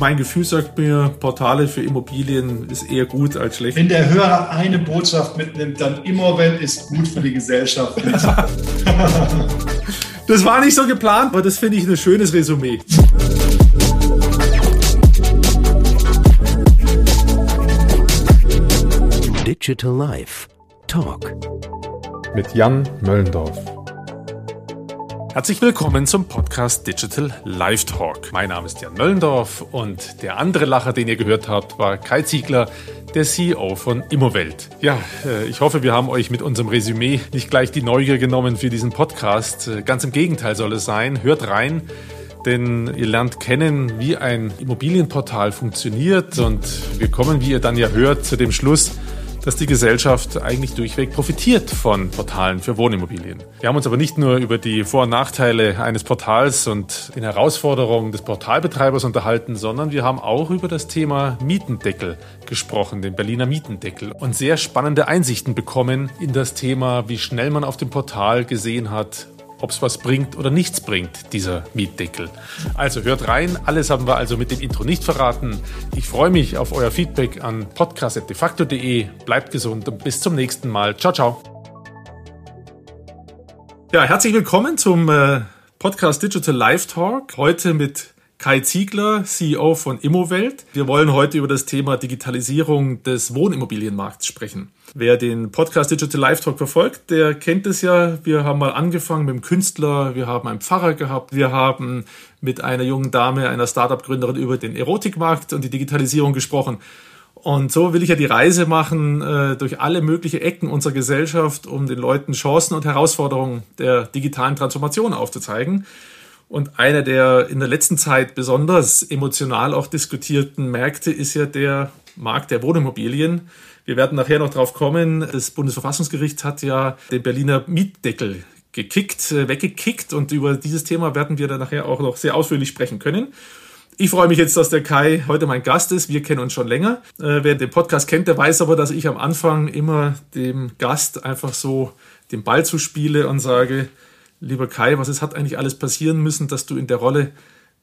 Mein Gefühl sagt mir, Portale für Immobilien ist eher gut als schlecht. Wenn der Hörer eine Botschaft mitnimmt, dann Immowelt ist gut für die Gesellschaft. das war nicht so geplant, aber das finde ich ein schönes Resümee. Digital Life Talk mit Jan Möllendorf. Herzlich willkommen zum Podcast Digital Live Talk. Mein Name ist Jan Möllendorf und der andere Lacher, den ihr gehört habt, war Kai Ziegler, der CEO von Immowelt. Ja, äh, ich hoffe, wir haben euch mit unserem Resümee nicht gleich die Neugier genommen für diesen Podcast. Äh, ganz im Gegenteil soll es sein. Hört rein denn ihr lernt kennen, wie ein Immobilienportal funktioniert und wir kommen, wie ihr dann ja hört, zu dem Schluss, dass die Gesellschaft eigentlich durchweg profitiert von Portalen für Wohnimmobilien. Wir haben uns aber nicht nur über die Vor- und Nachteile eines Portals und den Herausforderungen des Portalbetreibers unterhalten, sondern wir haben auch über das Thema Mietendeckel gesprochen, den Berliner Mietendeckel, und sehr spannende Einsichten bekommen in das Thema, wie schnell man auf dem Portal gesehen hat, ob es was bringt oder nichts bringt, dieser Mietdeckel. Also hört rein, alles haben wir also mit dem Intro nicht verraten. Ich freue mich auf euer Feedback an podcast.defacto.de. Bleibt gesund und bis zum nächsten Mal. Ciao, ciao. Ja, herzlich willkommen zum äh, Podcast Digital Live Talk. Heute mit Kai Ziegler, CEO von Immowelt. Wir wollen heute über das Thema Digitalisierung des Wohnimmobilienmarkts sprechen. Wer den Podcast Digital Live Talk verfolgt, der kennt es ja. Wir haben mal angefangen mit einem Künstler, wir haben einen Pfarrer gehabt, wir haben mit einer jungen Dame, einer Startup-Gründerin über den Erotikmarkt und die Digitalisierung gesprochen. Und so will ich ja die Reise machen äh, durch alle möglichen Ecken unserer Gesellschaft, um den Leuten Chancen und Herausforderungen der digitalen Transformation aufzuzeigen. Und einer der in der letzten Zeit besonders emotional auch diskutierten Märkte ist ja der Markt der Wohnimmobilien. Wir werden nachher noch drauf kommen. Das Bundesverfassungsgericht hat ja den Berliner Mietdeckel gekickt, äh, weggekickt und über dieses Thema werden wir dann nachher auch noch sehr ausführlich sprechen können. Ich freue mich jetzt, dass der Kai heute mein Gast ist. Wir kennen uns schon länger. Äh, wer den Podcast kennt, der weiß aber, dass ich am Anfang immer dem Gast einfach so den Ball zuspiele und sage, Lieber Kai, was es hat eigentlich alles passieren müssen, dass du in der Rolle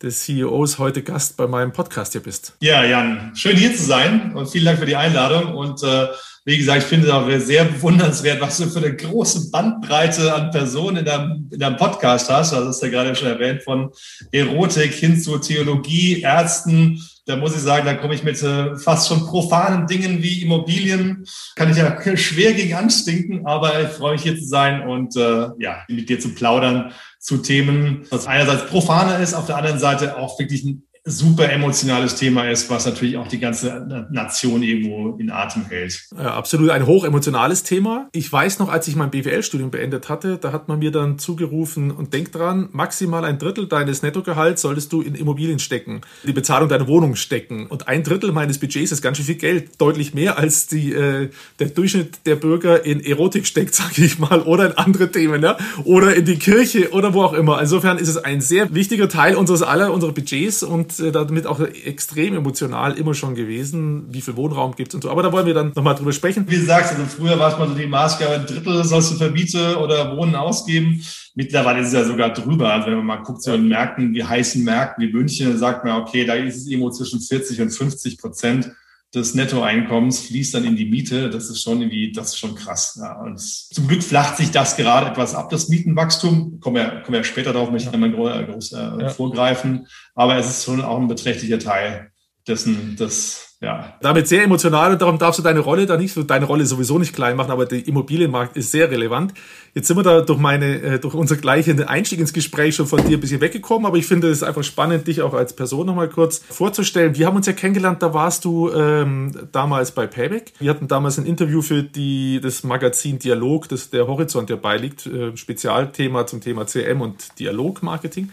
des CEOs heute Gast bei meinem Podcast hier bist. Ja, Jan, schön hier zu sein und vielen Dank für die Einladung. Und äh, wie gesagt, ich finde es auch sehr bewundernswert, was du für eine große Bandbreite an Personen in deinem, in deinem Podcast hast. Das ist ja gerade schon erwähnt, von Erotik hin zu Theologie, Ärzten, da muss ich sagen, da komme ich mit äh, fast schon profanen Dingen wie Immobilien, kann ich ja schwer gegen anstinken, aber ich freue mich hier zu sein und äh, ja, mit dir zu plaudern zu Themen, was einerseits profaner ist, auf der anderen Seite auch wirklich ein super emotionales Thema ist, was natürlich auch die ganze Nation irgendwo in Atem hält. Ja, absolut ein hochemotionales Thema. Ich weiß noch, als ich mein BWL-Studium beendet hatte, da hat man mir dann zugerufen und denk dran, maximal ein Drittel deines Nettogehalts solltest du in Immobilien stecken, die Bezahlung deiner Wohnung stecken. Und ein Drittel meines Budgets ist ganz schön viel Geld, deutlich mehr als die, äh, der Durchschnitt der Bürger in Erotik steckt, sage ich mal, oder in andere Themen, ja? oder in die Kirche oder wo auch immer. Insofern ist es ein sehr wichtiger Teil unseres aller, unserer Budgets und äh, damit auch extrem emotional immer schon gewesen, wie viel Wohnraum gibt es und so. Aber da wollen wir dann nochmal drüber sprechen. Wie du sagst, also früher war es mal so die Maßgabe, ein Drittel sollst du für oder Wohnen ausgeben. Mittlerweile ist es ja sogar drüber. Also wenn man mal guckt, so in Märkten, wie heißen Märkten wie München, dann sagt man, okay, da ist es irgendwo zwischen 40 und 50 Prozent des Nettoeinkommens fließt dann in die Miete. Das ist schon irgendwie, das ist schon krass. Ja, und zum Glück flacht sich das gerade etwas ab, das Mietenwachstum. Kommen wir, kommen wir später darauf, möchte ich einmal groß, äh, ja. vorgreifen. Aber es ist schon auch ein beträchtlicher Teil dessen, des ja. Damit sehr emotional und darum darfst du deine Rolle da nicht, deine Rolle sowieso nicht klein machen, aber der Immobilienmarkt ist sehr relevant. Jetzt sind wir da durch meine, äh, durch unser gleichen Einstieg ins Gespräch schon von dir ein bisschen weggekommen, aber ich finde es einfach spannend, dich auch als Person nochmal kurz vorzustellen. Wir haben uns ja kennengelernt, da warst du ähm, damals bei Payback. Wir hatten damals ein Interview für die, das Magazin Dialog, das der Horizont ja beiliegt, äh, Spezialthema zum Thema CM und Dialogmarketing.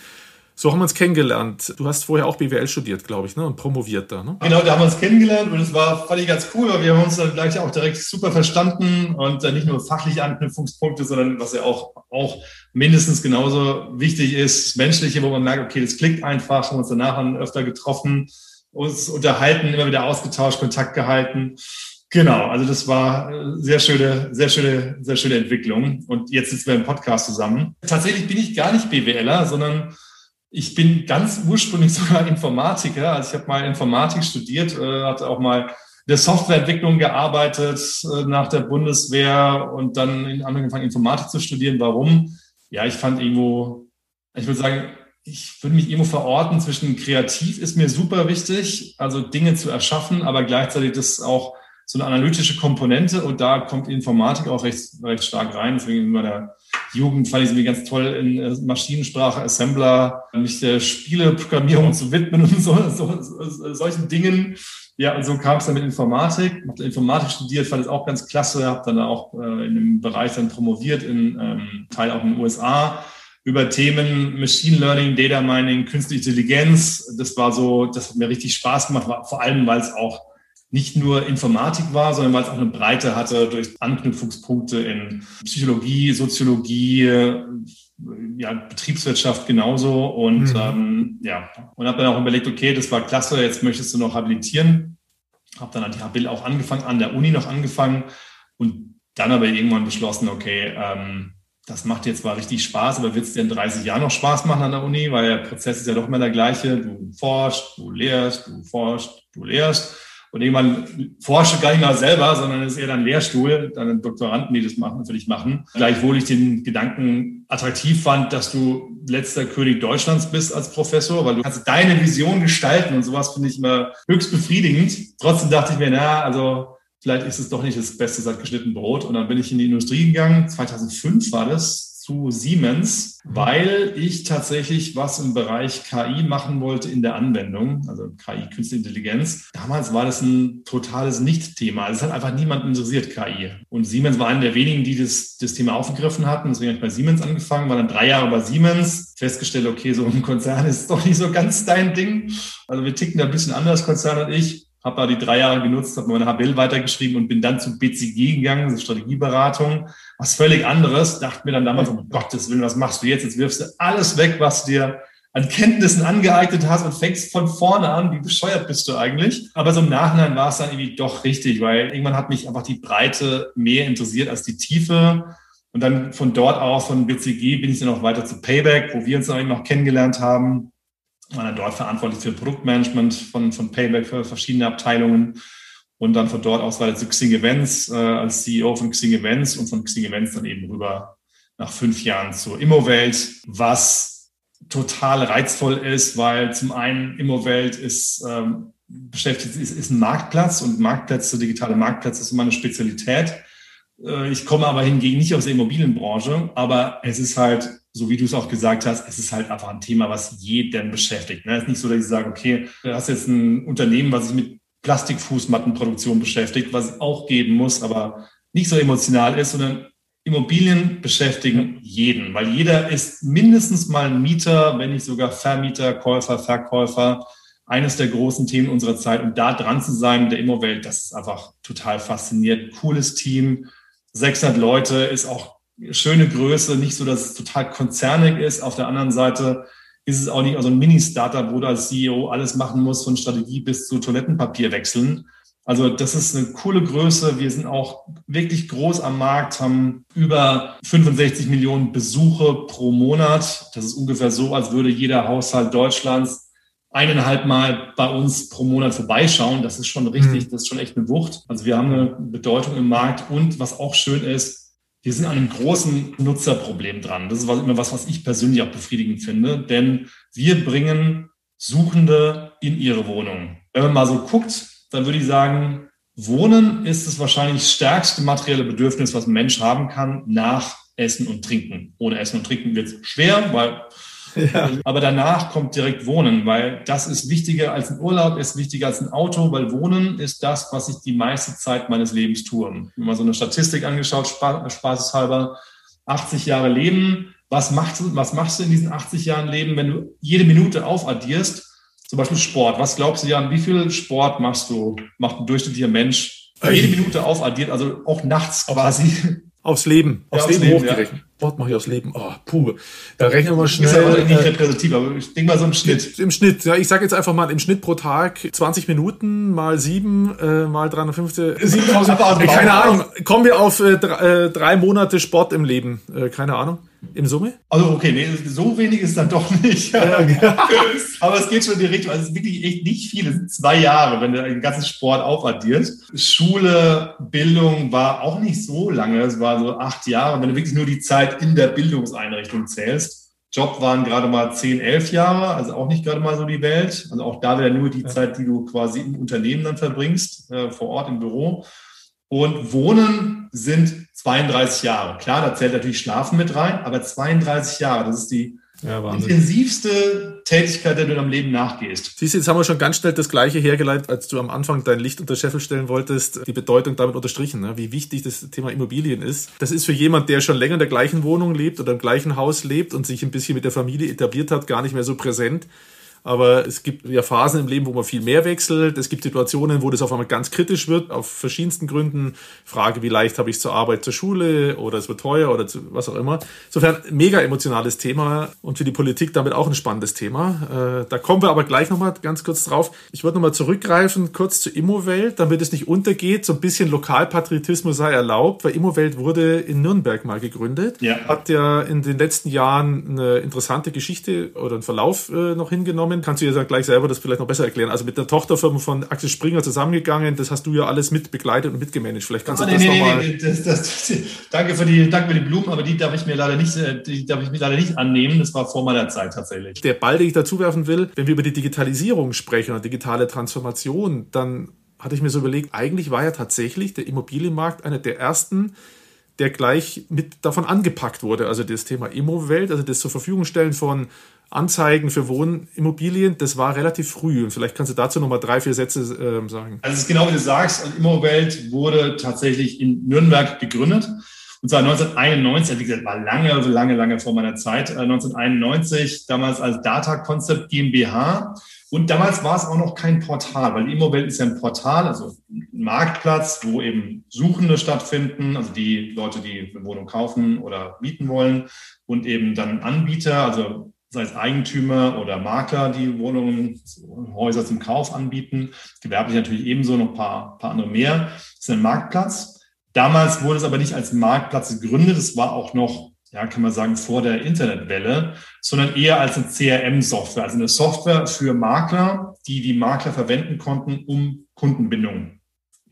So haben wir uns kennengelernt. Du hast vorher auch BWL studiert, glaube ich, ne? und promoviert da. Ne? Genau, da haben wir uns kennengelernt und es war, fand ich ganz cool, weil wir haben uns dann gleich auch direkt super verstanden und dann nicht nur fachliche Anknüpfungspunkte, sondern was ja auch, auch mindestens genauso wichtig ist, das Menschliche, wo man merkt, okay, das klickt einfach, haben uns danach öfter getroffen, uns unterhalten, immer wieder ausgetauscht, Kontakt gehalten. Genau, also das war sehr schöne, sehr schöne, sehr schöne Entwicklung. Und jetzt sitzen wir im Podcast zusammen. Tatsächlich bin ich gar nicht BWLer, sondern ich bin ganz ursprünglich sogar Informatiker. Also ich habe mal Informatik studiert, äh, hatte auch mal der Softwareentwicklung gearbeitet äh, nach der Bundeswehr und dann in angefangen, Informatik zu studieren. Warum? Ja, ich fand irgendwo, ich würde sagen, ich würde mich irgendwo verorten zwischen kreativ ist mir super wichtig, also Dinge zu erschaffen, aber gleichzeitig das auch so eine analytische Komponente und da kommt Informatik auch recht, recht stark rein. Deswegen in meiner Jugend fand ich es mir ganz toll, in äh, Maschinensprache, Assembler, mich der Spieleprogrammierung zu widmen und so, so, so solchen Dingen. Ja, und so kam es dann mit Informatik. Habe Informatik studiert, fand es auch ganz klasse, habe dann auch äh, in dem Bereich dann promoviert, in ähm, Teil auch in den USA über Themen Machine Learning, Data Mining, Künstliche Intelligenz. Das war so, das hat mir richtig Spaß gemacht, vor allem weil es auch nicht nur Informatik war, sondern weil es auch eine Breite hatte durch Anknüpfungspunkte in Psychologie, Soziologie, ja, Betriebswirtschaft genauso. Und mhm. ähm, ja, und habe dann auch überlegt, okay, das war klasse, jetzt möchtest du noch habilitieren. Habe dann an die Habil auch angefangen, an der Uni noch angefangen und dann aber irgendwann beschlossen, okay, ähm, das macht jetzt zwar richtig Spaß, aber wird es dir in 30 Jahren noch Spaß machen an der Uni, weil der Prozess ist ja doch immer der gleiche. Du forschst, du lehrst, du forschst, du lehrst. Und irgendwann forsche gar nicht mehr selber, sondern es ist eher dann Lehrstuhl, dann Doktoranden, die das machen, für dich machen. Gleichwohl ich den Gedanken attraktiv fand, dass du letzter König Deutschlands bist als Professor, weil du kannst deine Vision gestalten und sowas finde ich immer höchst befriedigend. Trotzdem dachte ich mir, na, also vielleicht ist es doch nicht das Beste seit geschnitten Brot. Und dann bin ich in die Industrie gegangen. 2005 war das zu Siemens, weil ich tatsächlich was im Bereich KI machen wollte in der Anwendung, also KI, Künstliche Intelligenz. Damals war das ein totales Nicht-Thema. Es hat einfach niemand interessiert, KI. Und Siemens war einer der wenigen, die das, das Thema aufgegriffen hatten. Deswegen habe ich bei Siemens angefangen, war dann drei Jahre bei Siemens, festgestellt, okay, so ein Konzern ist doch nicht so ganz dein Ding. Also wir ticken da ein bisschen anders, Konzern und ich habe da die drei Jahre genutzt, habe meine HBL weitergeschrieben und bin dann zu BCG gegangen, so Strategieberatung, was völlig anderes. Dachte mir dann damals, um Gottes Willen, was machst du jetzt? Jetzt wirfst du alles weg, was dir an Kenntnissen angeeignet hast und fängst von vorne an. Wie bescheuert bist du eigentlich? Aber so im Nachhinein war es dann irgendwie doch richtig, weil irgendwann hat mich einfach die Breite mehr interessiert als die Tiefe. Und dann von dort aus, von BCG, bin ich dann auch weiter zu Payback, wo wir uns dann eben noch kennengelernt haben war dann dort verantwortlich für Produktmanagement von, von Payback für verschiedene Abteilungen und dann von dort aus weiter zu Xing Events äh, als CEO von Xing Events und von Xing Events dann eben rüber nach fünf Jahren zur Immowelt, was total reizvoll ist, weil zum einen Immowelt ist ähm, beschäftigt ist, ist ein Marktplatz und Marktplätze, digitale Marktplätze ist immer eine Spezialität. Äh, ich komme aber hingegen nicht aus der Immobilienbranche, aber es ist halt so wie du es auch gesagt hast, es ist halt einfach ein Thema, was jeden beschäftigt. Ne? Es ist nicht so, dass ich sage, okay, du hast jetzt ein Unternehmen, was sich mit Plastikfußmattenproduktion beschäftigt, was es auch geben muss, aber nicht so emotional ist, sondern Immobilien beschäftigen jeden, weil jeder ist mindestens mal ein Mieter, wenn nicht sogar Vermieter, Käufer, Verkäufer. Eines der großen Themen unserer Zeit und da dran zu sein, der Immowelt, das ist einfach total faszinierend. Cooles Team, 600 Leute ist auch schöne Größe, nicht so, dass es total konzernig ist. Auf der anderen Seite ist es auch nicht also ein Mini-Startup, wo du als CEO alles machen musst, von Strategie bis zu Toilettenpapier wechseln. Also das ist eine coole Größe. Wir sind auch wirklich groß am Markt, haben über 65 Millionen Besuche pro Monat. Das ist ungefähr so, als würde jeder Haushalt Deutschlands eineinhalb Mal bei uns pro Monat vorbeischauen. Das ist schon richtig, mhm. das ist schon echt eine Wucht. Also wir haben eine Bedeutung im Markt und was auch schön ist, wir sind an einem großen Nutzerproblem dran. Das ist immer was, was ich persönlich auch befriedigend finde, denn wir bringen Suchende in ihre Wohnung. Wenn man mal so guckt, dann würde ich sagen, Wohnen ist das wahrscheinlich stärkste materielle Bedürfnis, was ein Mensch haben kann nach Essen und Trinken. Ohne Essen und Trinken wird es schwer, weil ja. Aber danach kommt direkt Wohnen, weil das ist wichtiger als ein Urlaub, ist wichtiger als ein Auto, weil Wohnen ist das, was ich die meiste Zeit meines Lebens tue. Wenn man so eine Statistik angeschaut, spaßeshalber, 80 Jahre Leben. Was machst, du, was machst du in diesen 80 Jahren Leben, wenn du jede Minute aufaddierst? Zum Beispiel Sport. Was glaubst du, Jan, wie viel Sport machst du, macht ein durchschnittlicher Mensch? Jede Minute aufaddiert, also auch nachts quasi. Aufs Leben, aufs, ja, Leben, Leben hochgerechnet. Ja. Wort mache ich aufs Leben. Oh, puh. Da rechnen wir schnell. Ist aber nicht äh, repräsentativ, aber ich denke mal so im Schnitt. Im Schnitt, ja, ich sage jetzt einfach mal im Schnitt pro Tag 20 Minuten mal 7 äh, mal 350. 7000. äh, keine Ahnung. Kommen wir auf äh, drei, äh, drei Monate Sport im Leben. Äh, keine Ahnung. Im Summe? Also okay, nee, so wenig ist dann doch nicht. Ja, Aber es geht schon in die Richtung. Also es ist wirklich echt nicht viel. Es sind zwei Jahre, wenn du den ganzen Sport aufaddierst. Schule, Bildung war auch nicht so lange. Es war so acht Jahre, wenn du wirklich nur die Zeit in der Bildungseinrichtung zählst. Job waren gerade mal zehn, elf Jahre, also auch nicht gerade mal so die Welt. Also auch da wieder nur die ja. Zeit, die du quasi im Unternehmen dann verbringst, äh, vor Ort im Büro. Und Wohnen sind 32 Jahre. Klar, da zählt natürlich Schlafen mit rein, aber 32 Jahre, das ist die ja, intensivste Tätigkeit, der du in deinem Leben nachgehst. Siehst du, jetzt haben wir schon ganz schnell das Gleiche hergeleitet, als du am Anfang dein Licht unter Scheffel stellen wolltest, die Bedeutung damit unterstrichen, ne? wie wichtig das Thema Immobilien ist. Das ist für jemand, der schon länger in der gleichen Wohnung lebt oder im gleichen Haus lebt und sich ein bisschen mit der Familie etabliert hat, gar nicht mehr so präsent. Aber es gibt ja Phasen im Leben, wo man viel mehr wechselt. Es gibt Situationen, wo das auf einmal ganz kritisch wird, auf verschiedensten Gründen. Frage, wie leicht habe ich zur Arbeit, zur Schule oder es wird teuer oder zu, was auch immer. Insofern mega emotionales Thema und für die Politik damit auch ein spannendes Thema. Äh, da kommen wir aber gleich nochmal ganz kurz drauf. Ich würde nochmal zurückgreifen, kurz zur Immowelt, damit es nicht untergeht. So ein bisschen Lokalpatriotismus sei erlaubt, weil Immowelt wurde in Nürnberg mal gegründet. Ja. Hat ja in den letzten Jahren eine interessante Geschichte oder einen Verlauf äh, noch hingenommen zusammengegangen. Kannst du ja gleich selber das vielleicht noch besser erklären. Also mit der Tochterfirma von Axel Springer zusammengegangen. Das hast du ja alles mit begleitet und mitgemanagt. Vielleicht kannst ah, du nee, das nee, nochmal. Nee, das, das, danke für die, danke für die Blumen, aber die darf ich mir leider nicht, äh, die darf ich mir leider nicht annehmen. Das war vor meiner Zeit tatsächlich. Der Ball, den ich dazu werfen will, wenn wir über die Digitalisierung sprechen und digitale Transformation, dann hatte ich mir so überlegt, eigentlich war ja tatsächlich der Immobilienmarkt einer der ersten, der gleich mit davon angepackt wurde. Also das Thema Immowelt, also das zur Verfügung stellen von Anzeigen für Wohnimmobilien, das war relativ früh. Und vielleicht kannst du dazu nochmal drei, vier Sätze äh, sagen. Also es ist genau wie du sagst, und Immowelt wurde tatsächlich in Nürnberg gegründet. Und zwar 1991, wie gesagt, war lange, lange, lange vor meiner Zeit. 1991, äh, damals als Data Concept GmbH. Und damals war es auch noch kein Portal, weil Immowelt ist ja ein Portal, also ein Marktplatz, wo eben Suchende stattfinden, also die Leute, die eine Wohnung kaufen oder mieten wollen und eben dann Anbieter, also sei es Eigentümer oder Makler, die Wohnungen, Häuser zum Kauf anbieten. Gewerblich natürlich ebenso noch ein paar, paar andere mehr. Das ist ein Marktplatz. Damals wurde es aber nicht als Marktplatz gegründet. Es war auch noch, ja, kann man sagen, vor der Internetwelle, sondern eher als eine CRM-Software, also eine Software für Makler, die die Makler verwenden konnten, um Kundenbindung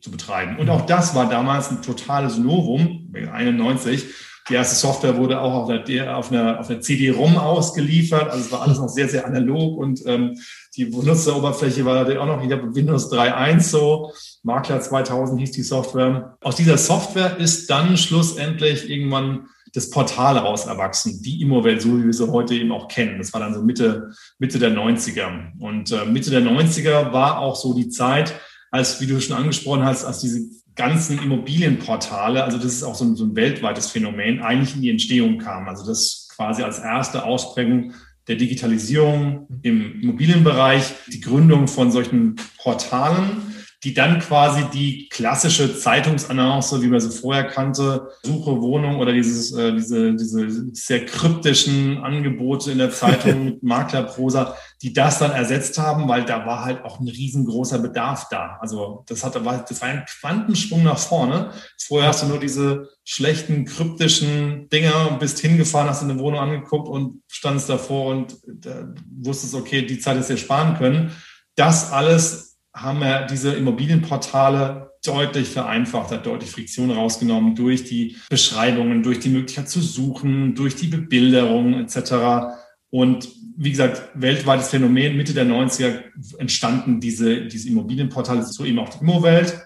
zu betreiben. Und auch das war damals ein totales Novum, 91 die erste Software wurde auch auf einer, auf einer, auf einer CD-ROM ausgeliefert. Also es war alles noch sehr, sehr analog und ähm, die Benutzeroberfläche war natürlich auch noch, ich glaube, Windows 3.1 so. Makler 2000 hieß die Software. Aus dieser Software ist dann schlussendlich irgendwann das Portal raus erwachsen, die Immowelt, so wie wir sie heute eben auch kennen. Das war dann so Mitte, Mitte der 90er. Und äh, Mitte der 90er war auch so die Zeit, als, wie du schon angesprochen hast, als diese ganzen Immobilienportale, also das ist auch so ein, so ein weltweites Phänomen, eigentlich in die Entstehung kam. Also das quasi als erste Ausprägung der Digitalisierung im Immobilienbereich, die Gründung von solchen Portalen, die dann quasi die klassische Zeitungsannonce, wie man sie vorher kannte, Suche Wohnung oder dieses, äh, diese, diese sehr kryptischen Angebote in der Zeitung mit Maklerprosa, die das dann ersetzt haben, weil da war halt auch ein riesengroßer Bedarf da. Also das hat, das war ein Quantensprung nach vorne. Vorher hast du nur diese schlechten, kryptischen Dinger und bist hingefahren, hast eine Wohnung angeguckt und standst davor und äh, wusstest, okay, die Zeit ist dir sparen können. Das alles haben wir diese Immobilienportale deutlich vereinfacht, hat deutlich Friktion rausgenommen durch die Beschreibungen, durch die Möglichkeit zu suchen, durch die Bebilderung etc. Und wie gesagt, weltweites Phänomen, Mitte der 90er entstanden diese, diese Immobilienportale, so eben auch die Immowelt.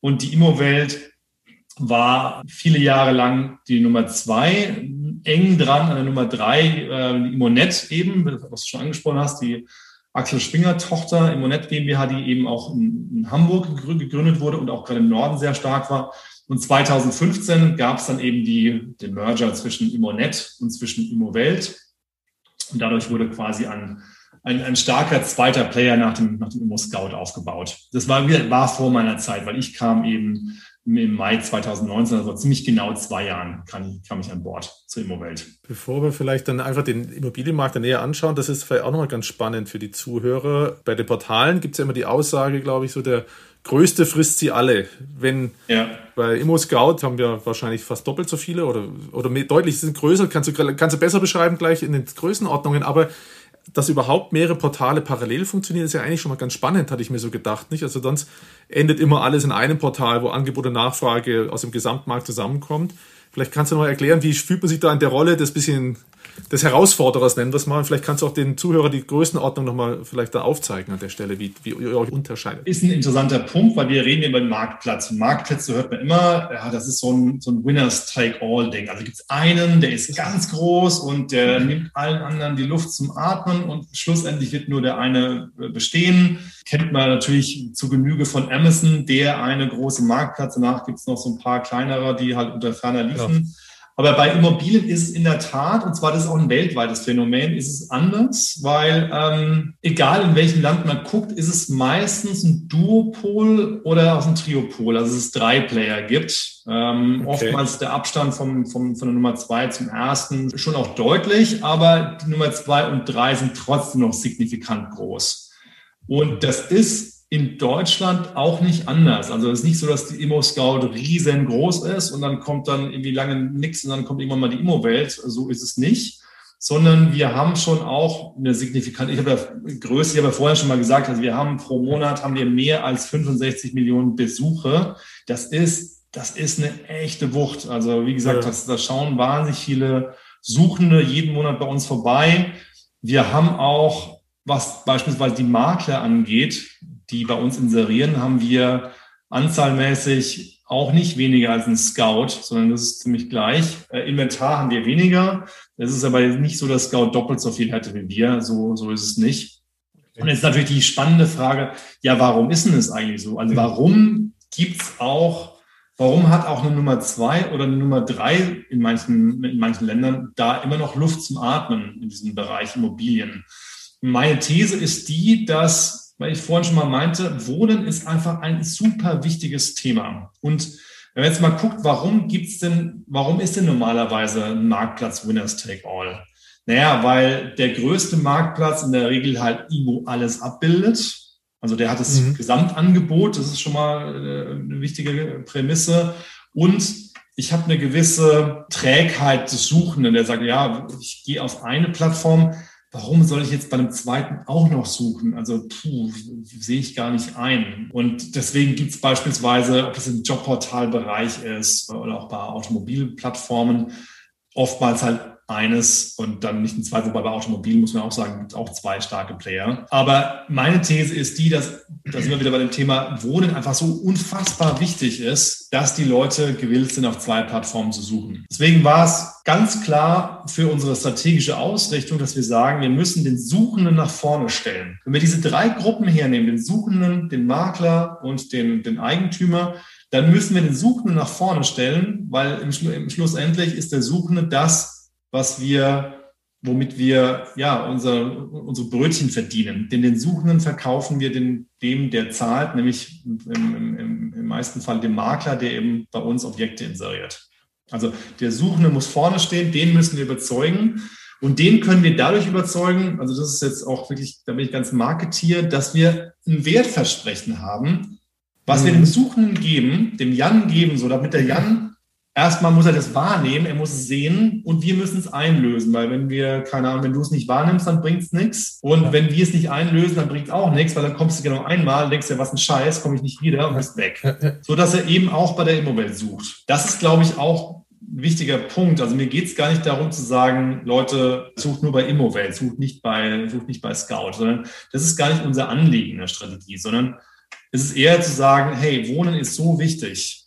Und die Immowelt war viele Jahre lang die Nummer zwei, eng dran an der Nummer drei, äh, Immonet eben, was du schon angesprochen hast, die Axel Springer Tochter Immonet GmbH, die eben auch in, Hamburg gegründet wurde und auch gerade im Norden sehr stark war. Und 2015 gab es dann eben die, den Merger zwischen Immonet und zwischen Immowelt. Und dadurch wurde quasi ein, ein, ein starker zweiter Player nach dem, nach dem Immo Scout aufgebaut. Das war, war vor meiner Zeit, weil ich kam eben im Mai 2019, also ziemlich genau zwei Jahren, kam, kam ich an Bord zur Immowelt. Bevor wir vielleicht dann einfach den Immobilienmarkt näher anschauen, das ist vielleicht auch nochmal ganz spannend für die Zuhörer. Bei den Portalen gibt es ja immer die Aussage, glaube ich, so der größte frisst sie alle. Wenn ja. bei Immo Scout haben wir wahrscheinlich fast doppelt so viele oder, oder mehr, deutlich sind größer, kannst du, kannst du besser beschreiben gleich in den Größenordnungen, aber dass überhaupt mehrere Portale parallel funktionieren, ist ja eigentlich schon mal ganz spannend, hatte ich mir so gedacht, nicht? Also sonst endet immer alles in einem Portal, wo Angebot und Nachfrage aus dem Gesamtmarkt zusammenkommt. Vielleicht kannst du noch erklären, wie fühlt man sich da in der Rolle des bisschen des Herausforderers, nennen wir es mal. Vielleicht kannst du auch den Zuhörern die Größenordnung nochmal vielleicht da aufzeigen an der Stelle, wie, wie ihr euch unterscheidet. Ist ein interessanter Punkt, weil wir reden über den Marktplatz. Und Marktplätze hört man immer, ja, das ist so ein, so ein Winners-Take-All-Ding. Also gibt es einen, der ist ganz groß und der mhm. nimmt allen anderen die Luft zum Atmen und schlussendlich wird nur der eine bestehen. Kennt man natürlich zu Genüge von Amazon, der eine große Marktplatz. Danach gibt es noch so ein paar kleinere, die halt unter ferner liefen. Ja. Aber bei Immobilien ist es in der Tat, und zwar das ist auch ein weltweites Phänomen, ist es anders, weil ähm, egal in welchem Land man guckt, ist es meistens ein Duopol oder auch ein Triopol, also es drei Player gibt. Ähm, okay. Oftmals der Abstand vom, vom, von der Nummer zwei zum ersten schon auch deutlich, aber die Nummer zwei und drei sind trotzdem noch signifikant groß. Und das ist in Deutschland auch nicht anders. Also es ist nicht so, dass die Immo-Scout riesengroß ist und dann kommt dann irgendwie lange nichts und dann kommt irgendwann mal die Immo-Welt. So ist es nicht. Sondern wir haben schon auch eine signifikante, ich habe ja Größe, ich habe ja vorher schon mal gesagt, also wir haben pro Monat haben wir mehr als 65 Millionen Besuche. Das ist, das ist eine echte Wucht. Also wie gesagt, ja. das, da schauen wahnsinnig viele Suchende jeden Monat bei uns vorbei. Wir haben auch, was beispielsweise die Makler angeht, die bei uns inserieren, haben wir anzahlmäßig auch nicht weniger als ein Scout, sondern das ist ziemlich gleich. Äh, Inventar haben wir weniger. Es ist aber nicht so, dass Scout doppelt so viel hätte wie wir. So, so ist es nicht. Und jetzt natürlich die spannende Frage, ja, warum ist denn das eigentlich so? Also warum gibt's auch, warum hat auch eine Nummer zwei oder eine Nummer drei in manchen, in manchen Ländern da immer noch Luft zum Atmen in diesem Bereich Immobilien? Meine These ist die, dass weil ich vorhin schon mal meinte, Wohnen ist einfach ein super wichtiges Thema. Und wenn man jetzt mal guckt, warum gibt's denn, warum ist denn normalerweise ein Marktplatz Winners Take All? Naja, weil der größte Marktplatz in der Regel halt irgendwo alles abbildet. Also der hat das mhm. Gesamtangebot, das ist schon mal äh, eine wichtige Prämisse. Und ich habe eine gewisse Trägheit des Suchenden, der sagt, ja, ich gehe auf eine Plattform, warum soll ich jetzt bei einem zweiten auch noch suchen? Also puh, sehe ich gar nicht ein. Und deswegen gibt es beispielsweise, ob das im Jobportalbereich ist oder auch bei Automobilplattformen, oftmals halt eines und dann nicht ein zweites, wobei bei Automobilen muss man auch sagen, gibt auch zwei starke Player. Aber meine These ist die, dass, da sind wir wieder bei dem Thema Wohnen einfach so unfassbar wichtig ist, dass die Leute gewillt sind, auf zwei Plattformen zu suchen. Deswegen war es ganz klar für unsere strategische Ausrichtung, dass wir sagen, wir müssen den Suchenden nach vorne stellen. Wenn wir diese drei Gruppen hernehmen, den Suchenden, den Makler und den, den Eigentümer, dann müssen wir den Suchenden nach vorne stellen, weil im, im Schlussendlich ist der Suchende das, was wir, womit wir ja unser, unsere Brötchen verdienen. Denn den Suchenden verkaufen wir den, dem, der zahlt, nämlich im, im, im meisten Fall dem Makler, der eben bei uns Objekte inseriert. Also der Suchende muss vorne stehen, den müssen wir überzeugen. Und den können wir dadurch überzeugen, also das ist jetzt auch wirklich, da bin ich ganz Marketier, dass wir ein Wertversprechen haben, was mhm. wir dem Suchenden geben, dem Jan geben, so damit der Jan erstmal muss er das wahrnehmen, er muss es sehen und wir müssen es einlösen, weil wenn wir, keine Ahnung, wenn du es nicht wahrnimmst, dann bringt es nichts. Und ja. wenn wir es nicht einlösen, dann bringt es auch nichts, weil dann kommst du genau einmal denkst dir, was ein Scheiß, komme ich nicht wieder und bist weg. So dass er eben auch bei der Immowelt sucht. Das ist, glaube ich, auch ein wichtiger Punkt. Also mir geht es gar nicht darum zu sagen, Leute, sucht nur bei Immowelt, sucht nicht bei, sucht nicht bei Scout, sondern das ist gar nicht unser Anliegen in der Strategie, sondern es ist eher zu sagen, hey, Wohnen ist so wichtig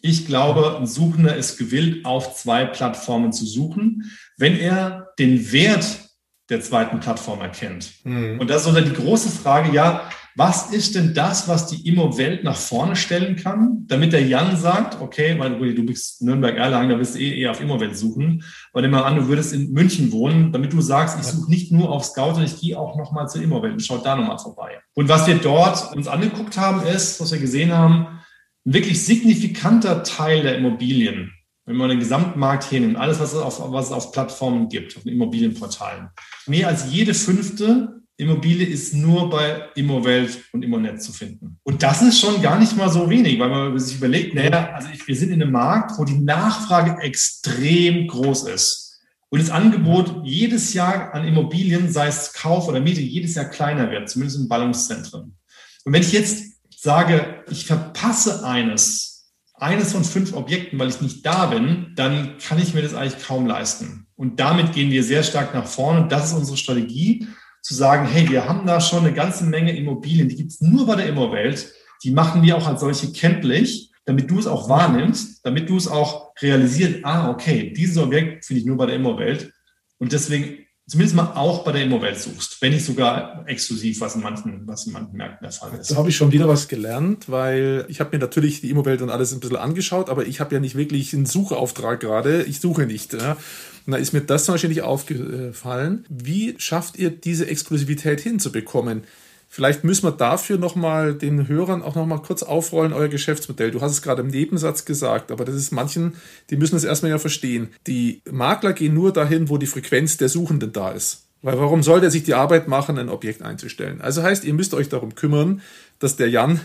ich glaube, ein Suchender ist gewillt, auf zwei Plattformen zu suchen, wenn er den Wert der zweiten Plattform erkennt. Mhm. Und das ist unter die große Frage, ja, was ist denn das, was die Immo-Welt nach vorne stellen kann, damit der Jan sagt, okay, weil du bist Nürnberg-Erlangen, da wirst du eh eher auf Immo-Welt suchen. Aber nimm mal an, du würdest in München wohnen, damit du sagst, ich suche nicht nur auf Scout, sondern ich gehe auch nochmal zur Immo-Welt und schau da nochmal vorbei. Und was wir dort uns angeguckt haben, ist, was wir gesehen haben, wirklich signifikanter Teil der Immobilien, wenn man den Gesamtmarkt hinnimmt, alles, was es auf, was es auf Plattformen gibt, auf den Immobilienportalen, mehr als jede fünfte Immobilie ist nur bei Immowelt und Immonet zu finden. Und das ist schon gar nicht mal so wenig, weil man sich überlegt, naja, also wir sind in einem Markt, wo die Nachfrage extrem groß ist. Und das Angebot jedes Jahr an Immobilien, sei es Kauf oder Miete, jedes Jahr kleiner wird, zumindest in Ballungszentren. Und wenn ich jetzt sage, ich verpasse eines, eines von fünf Objekten, weil ich nicht da bin, dann kann ich mir das eigentlich kaum leisten. Und damit gehen wir sehr stark nach vorne. Das ist unsere Strategie zu sagen, hey, wir haben da schon eine ganze Menge Immobilien, die gibt es nur bei der Immowelt, die machen wir auch als solche kenntlich, damit du es auch wahrnimmst, damit du es auch realisierst, ah, okay, dieses Objekt finde ich nur bei der Immowelt. Und deswegen zumindest mal auch bei der Immowelt suchst, wenn nicht sogar exklusiv, was in manchen, was in manchen Märkten der Fall ist. Da habe ich schon wieder was gelernt, weil ich habe mir natürlich die Immowelt und alles ein bisschen angeschaut, aber ich habe ja nicht wirklich einen Suchauftrag gerade. Ich suche nicht. Ja. Und da ist mir das nicht aufgefallen. Wie schafft ihr diese Exklusivität hinzubekommen? Vielleicht müssen wir dafür nochmal den Hörern auch nochmal kurz aufrollen, euer Geschäftsmodell. Du hast es gerade im Nebensatz gesagt, aber das ist manchen, die müssen es erstmal ja verstehen. Die Makler gehen nur dahin, wo die Frequenz der Suchenden da ist. Weil warum soll der sich die Arbeit machen, ein Objekt einzustellen? Also heißt, ihr müsst euch darum kümmern, dass der Jan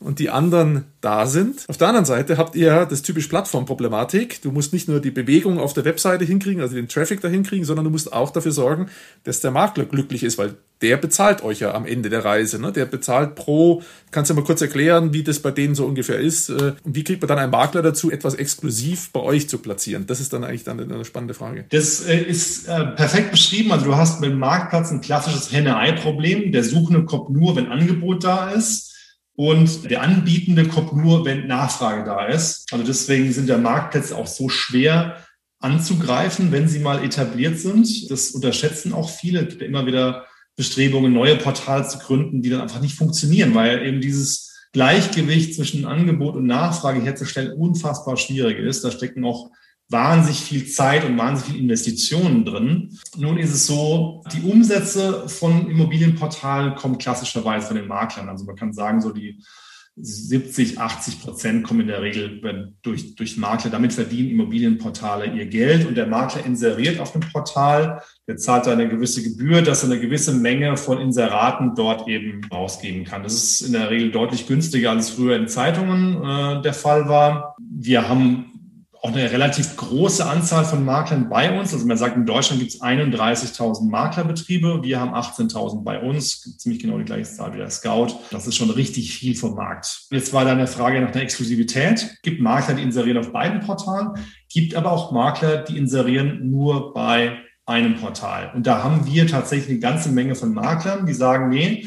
und die anderen da sind. Auf der anderen Seite habt ihr das typisch Plattformproblematik. Du musst nicht nur die Bewegung auf der Webseite hinkriegen, also den Traffic da hinkriegen, sondern du musst auch dafür sorgen, dass der Makler glücklich ist, weil der bezahlt euch ja am Ende der Reise. Ne? Der bezahlt pro, kannst du mal kurz erklären, wie das bei denen so ungefähr ist äh, und wie kriegt man dann einen Makler dazu, etwas exklusiv bei euch zu platzieren? Das ist dann eigentlich dann eine spannende Frage. Das äh, ist äh, perfekt beschrieben. Also du hast mit dem Marktplatz ein klassisches Henne-Ei-Problem. Der Suchende kommt nur, wenn Angebot da ist. Und der Anbietende kommt nur, wenn Nachfrage da ist. Also deswegen sind der Marktplätze auch so schwer anzugreifen, wenn sie mal etabliert sind. Das unterschätzen auch viele. Es gibt ja immer wieder Bestrebungen, neue Portale zu gründen, die dann einfach nicht funktionieren, weil eben dieses Gleichgewicht zwischen Angebot und Nachfrage herzustellen unfassbar schwierig ist. Da stecken auch wahnsinnig viel Zeit und wahnsinnig viel Investitionen drin. Nun ist es so, die Umsätze von Immobilienportalen kommen klassischerweise von den Maklern. Also man kann sagen, so die 70, 80 Prozent kommen in der Regel durch, durch Makler. Damit verdienen Immobilienportale ihr Geld und der Makler inseriert auf dem Portal. Der zahlt da eine gewisse Gebühr, dass er eine gewisse Menge von Inseraten dort eben rausgeben kann. Das ist in der Regel deutlich günstiger, als früher in Zeitungen äh, der Fall war. Wir haben auch eine relativ große Anzahl von Maklern bei uns. Also man sagt, in Deutschland gibt es 31.000 Maklerbetriebe. Wir haben 18.000 bei uns, ziemlich genau die gleiche Zahl wie der Scout. Das ist schon richtig viel vom Markt. Jetzt war da eine Frage nach der Exklusivität. Gibt Makler, die inserieren auf beiden Portalen, gibt aber auch Makler, die inserieren nur bei einem Portal. Und da haben wir tatsächlich eine ganze Menge von Maklern, die sagen, nee,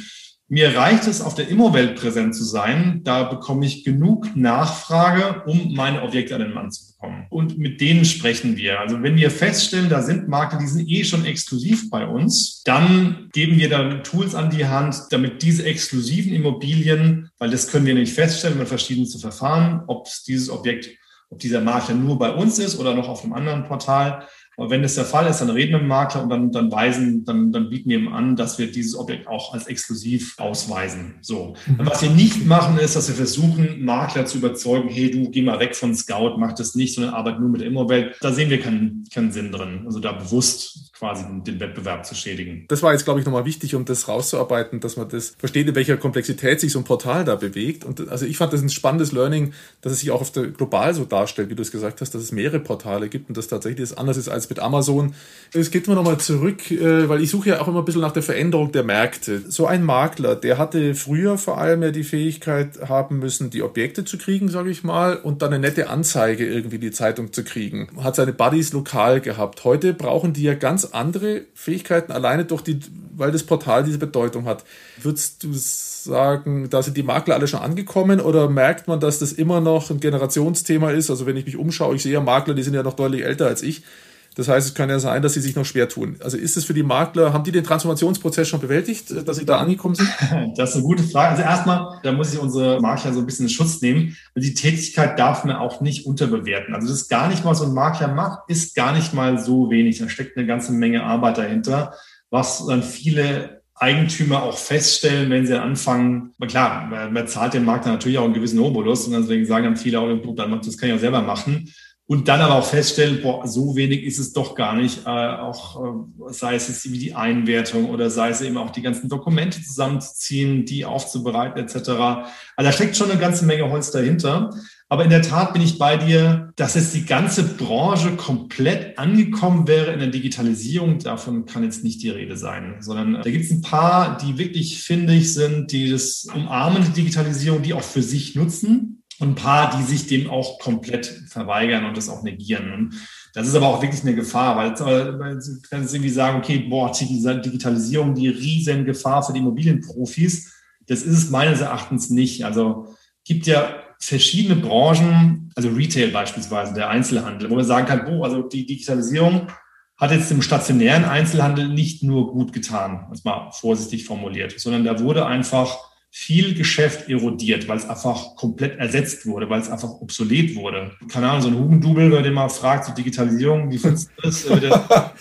mir reicht es, auf der Immowelt präsent zu sein. Da bekomme ich genug Nachfrage, um meine Objekte an den Mann zu bekommen. Und mit denen sprechen wir. Also wenn wir feststellen, da sind Makler, die sind eh schon exklusiv bei uns, dann geben wir dann Tools an die Hand, damit diese exklusiven Immobilien, weil das können wir nicht feststellen mit verschiedensten Verfahren, ob dieses Objekt, ob dieser Makler nur bei uns ist oder noch auf einem anderen Portal, aber wenn das der Fall ist, dann reden wir mit dem Makler und dann, dann weisen, dann, dann bieten wir ihm an, dass wir dieses Objekt auch als exklusiv ausweisen. So. Mhm. Was wir nicht machen, ist, dass wir versuchen, Makler zu überzeugen, hey, du geh mal weg von Scout, mach das nicht, sondern arbeite nur mit der Immowelt. Da sehen wir keinen, keinen Sinn drin. Also da bewusst quasi den Wettbewerb zu schädigen. Das war jetzt, glaube ich, nochmal wichtig, um das rauszuarbeiten, dass man das versteht, in welcher Komplexität sich so ein Portal da bewegt. Und also ich fand das ein spannendes Learning, dass es sich auch auf der global so darstellt, wie du es gesagt hast, dass es mehrere Portale gibt und dass tatsächlich das anders ist als mit Amazon. Es geht mir nochmal zurück, äh, weil ich suche ja auch immer ein bisschen nach der Veränderung der Märkte. So ein Makler, der hatte früher vor allem ja die Fähigkeit haben müssen, die Objekte zu kriegen, sage ich mal, und dann eine nette Anzeige irgendwie die Zeitung zu kriegen. Hat seine Buddies lokal gehabt. Heute brauchen die ja ganz andere Fähigkeiten, alleine durch die, weil das Portal diese Bedeutung hat. Würdest du sagen, da sind die Makler alle schon angekommen oder merkt man, dass das immer noch ein Generationsthema ist? Also wenn ich mich umschaue, ich sehe ja Makler, die sind ja noch deutlich älter als ich. Das heißt, es kann ja sein, dass sie sich noch schwer tun. Also ist es für die Makler, haben die den Transformationsprozess schon bewältigt, dass sie da angekommen sind? Das ist eine gute Frage. Also erstmal, da muss ich unsere Makler so ein bisschen in Schutz nehmen. Die Tätigkeit darf man auch nicht unterbewerten. Also das gar nicht mal so ein Makler macht, ist gar nicht mal so wenig. Da steckt eine ganze Menge Arbeit dahinter, was dann viele Eigentümer auch feststellen, wenn sie anfangen, klar, man zahlt den Makler natürlich auch einen gewissen Obolus und deswegen sagen dann viele auch, das kann ich auch selber machen. Und dann aber auch feststellen, boah, so wenig ist es doch gar nicht, äh, auch äh, sei es jetzt wie die Einwertung oder sei es eben auch die ganzen Dokumente zusammenzuziehen, die aufzubereiten etc. Also da steckt schon eine ganze Menge Holz dahinter. Aber in der Tat bin ich bei dir, dass jetzt die ganze Branche komplett angekommen wäre in der Digitalisierung. Davon kann jetzt nicht die Rede sein, sondern da gibt es ein paar, die wirklich findig sind, die das umarmen, die Digitalisierung, die auch für sich nutzen und ein paar, die sich dem auch komplett verweigern und das auch negieren. Das ist aber auch wirklich eine Gefahr, weil, weil sie können irgendwie sagen, okay, boah, Digitalisierung, die riesen Gefahr für die Immobilienprofis. Das ist es meines Erachtens nicht. Also gibt ja verschiedene Branchen, also Retail beispielsweise, der Einzelhandel, wo man sagen kann, boah, also die Digitalisierung hat jetzt dem stationären Einzelhandel nicht nur gut getan, das mal vorsichtig formuliert, sondern da wurde einfach viel Geschäft erodiert, weil es einfach komplett ersetzt wurde, weil es einfach obsolet wurde. Keine Ahnung, so ein Hugendubel, wenn du mal fragt, so Digitalisierung, wie findest du das? Äh, der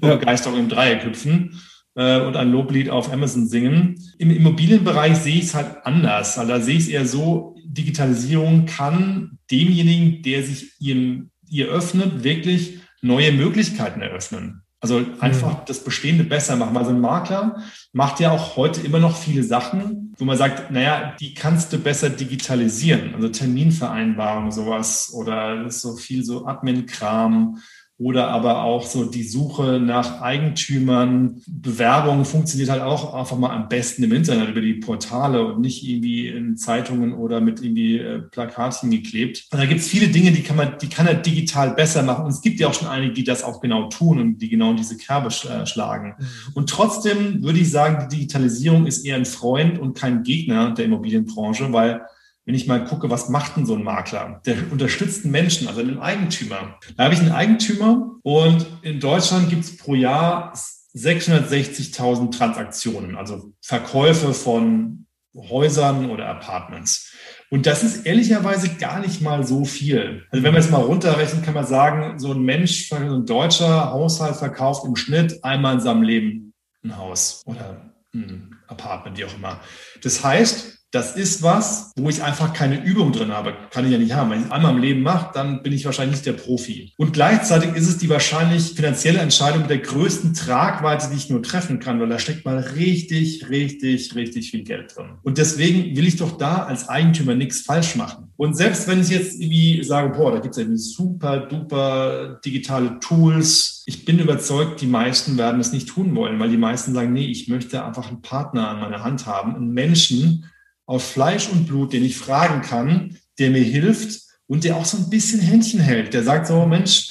Begeisterung im Dreieck hüpfen äh, und ein Loblied auf Amazon singen. Im Immobilienbereich sehe ich es halt anders. Also da sehe ich es eher so, Digitalisierung kann demjenigen, der sich ihr, ihr öffnet, wirklich neue Möglichkeiten eröffnen. Also einfach mhm. das Bestehende besser machen. Also ein Makler macht ja auch heute immer noch viele Sachen, wo man sagt, naja, die kannst du besser digitalisieren. Also Terminvereinbarung, sowas oder so viel so Admin-Kram oder aber auch so die Suche nach Eigentümern. Bewerbung funktioniert halt auch einfach mal am besten im Internet über die Portale und nicht irgendwie in Zeitungen oder mit irgendwie äh, Plakatchen geklebt. Und da gibt es viele Dinge, die kann man, die kann er digital besser machen. Und es gibt ja auch schon einige, die das auch genau tun und die genau in diese Kerbe äh, schlagen. Mhm. Und trotzdem würde ich sagen, die Digitalisierung ist eher ein Freund und kein Gegner der Immobilienbranche, weil wenn ich mal gucke, was macht denn so ein Makler? Der unterstützt einen Menschen, also einen Eigentümer. Da habe ich einen Eigentümer und in Deutschland gibt es pro Jahr 660.000 Transaktionen, also Verkäufe von Häusern oder Apartments. Und das ist ehrlicherweise gar nicht mal so viel. Also wenn man es mal runterrechnet, kann man sagen, so ein Mensch, so ein deutscher Haushalt verkauft im Schnitt einmal in seinem Leben ein Haus oder ein Apartment, wie auch immer. Das heißt, das ist was, wo ich einfach keine Übung drin habe. Kann ich ja nicht haben. Wenn ich es einmal im Leben mache, dann bin ich wahrscheinlich nicht der Profi. Und gleichzeitig ist es die wahrscheinlich finanzielle Entscheidung mit der größten Tragweite, die ich nur treffen kann, weil da steckt mal richtig, richtig, richtig viel Geld drin. Und deswegen will ich doch da als Eigentümer nichts falsch machen. Und selbst wenn ich jetzt irgendwie sage, boah, da gibt es ja super duper digitale Tools, ich bin überzeugt, die meisten werden es nicht tun wollen, weil die meisten sagen, nee, ich möchte einfach einen Partner an meiner Hand haben, einen Menschen, aus Fleisch und Blut, den ich fragen kann, der mir hilft und der auch so ein bisschen Händchen hält. Der sagt so, Mensch,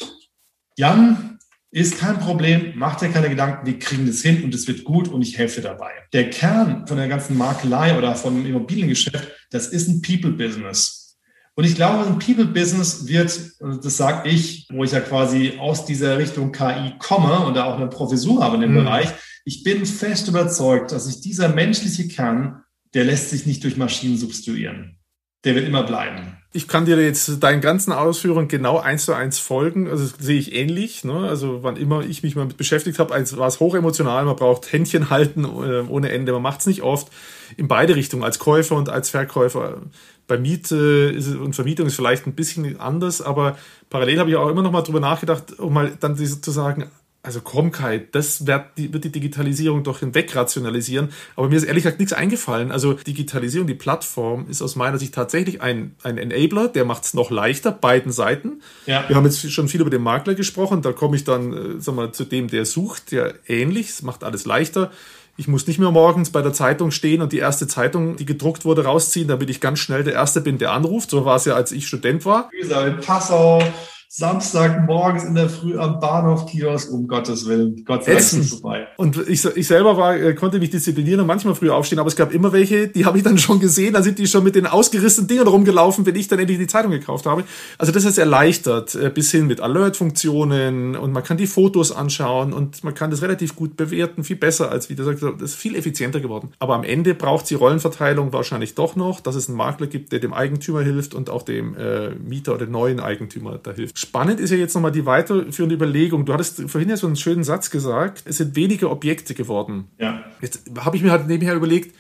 Jan, ist kein Problem, mach dir keine Gedanken, wir kriegen das hin und es wird gut und ich helfe dabei. Der Kern von der ganzen Makelei oder vom Immobiliengeschäft, das ist ein People-Business. Und ich glaube, ein People-Business wird, das sage ich, wo ich ja quasi aus dieser Richtung KI komme und da auch eine Professur habe in dem mhm. Bereich, ich bin fest überzeugt, dass sich dieser menschliche Kern der lässt sich nicht durch Maschinen substituieren. Der wird immer bleiben. Ich kann dir jetzt deinen ganzen Ausführungen genau eins zu eins folgen. Also sehe ich ähnlich. Ne? Also wann immer ich mich mal mit beschäftigt habe, war es hochemotional. Man braucht Händchen halten äh, ohne Ende. Man macht es nicht oft. In beide Richtungen, als Käufer und als Verkäufer. Bei Miete und Vermietung ist vielleicht ein bisschen anders, aber parallel habe ich auch immer noch mal drüber nachgedacht, um mal dann zu sagen, also komm Kai, das wird die, wird die Digitalisierung doch hinweg rationalisieren. Aber mir ist ehrlich gesagt nichts eingefallen. Also Digitalisierung, die Plattform ist aus meiner Sicht tatsächlich ein, ein Enabler, der macht es noch leichter, beiden Seiten. Ja. Wir haben jetzt schon viel über den Makler gesprochen, da komme ich dann äh, sag mal, zu dem, der sucht, der ähnlich, es macht alles leichter. Ich muss nicht mehr morgens bei der Zeitung stehen und die erste Zeitung, die gedruckt wurde, rausziehen, damit ich ganz schnell der Erste bin, der anruft. So war es ja, als ich Student war. Wie gesagt, Passau, Samstagmorgens in der Früh am Bahnhof Kiosk, um Gottes Willen. Gott sei Dank vorbei. Und ich, ich selber war, äh, konnte mich disziplinieren und manchmal früh aufstehen, aber es gab immer welche, die habe ich dann schon gesehen, da sind die schon mit den ausgerissenen Dingern rumgelaufen, wenn ich dann endlich die Zeitung gekauft habe. Also das ist erleichtert, äh, bis hin mit Alert-Funktionen und man kann die Fotos anschauen und man kann das relativ gut bewerten, viel besser als, wie gesagt, das ist viel effizienter geworden. Aber am Ende braucht die Rollenverteilung wahrscheinlich doch noch, dass es einen Makler gibt, der dem Eigentümer hilft und auch dem äh, Mieter oder neuen Eigentümer da hilft. Spannend ist ja jetzt nochmal die weiterführende Überlegung. Du hattest vorhin ja so einen schönen Satz gesagt, es sind weniger Objekte geworden. Ja. Jetzt habe ich mir halt nebenher überlegt,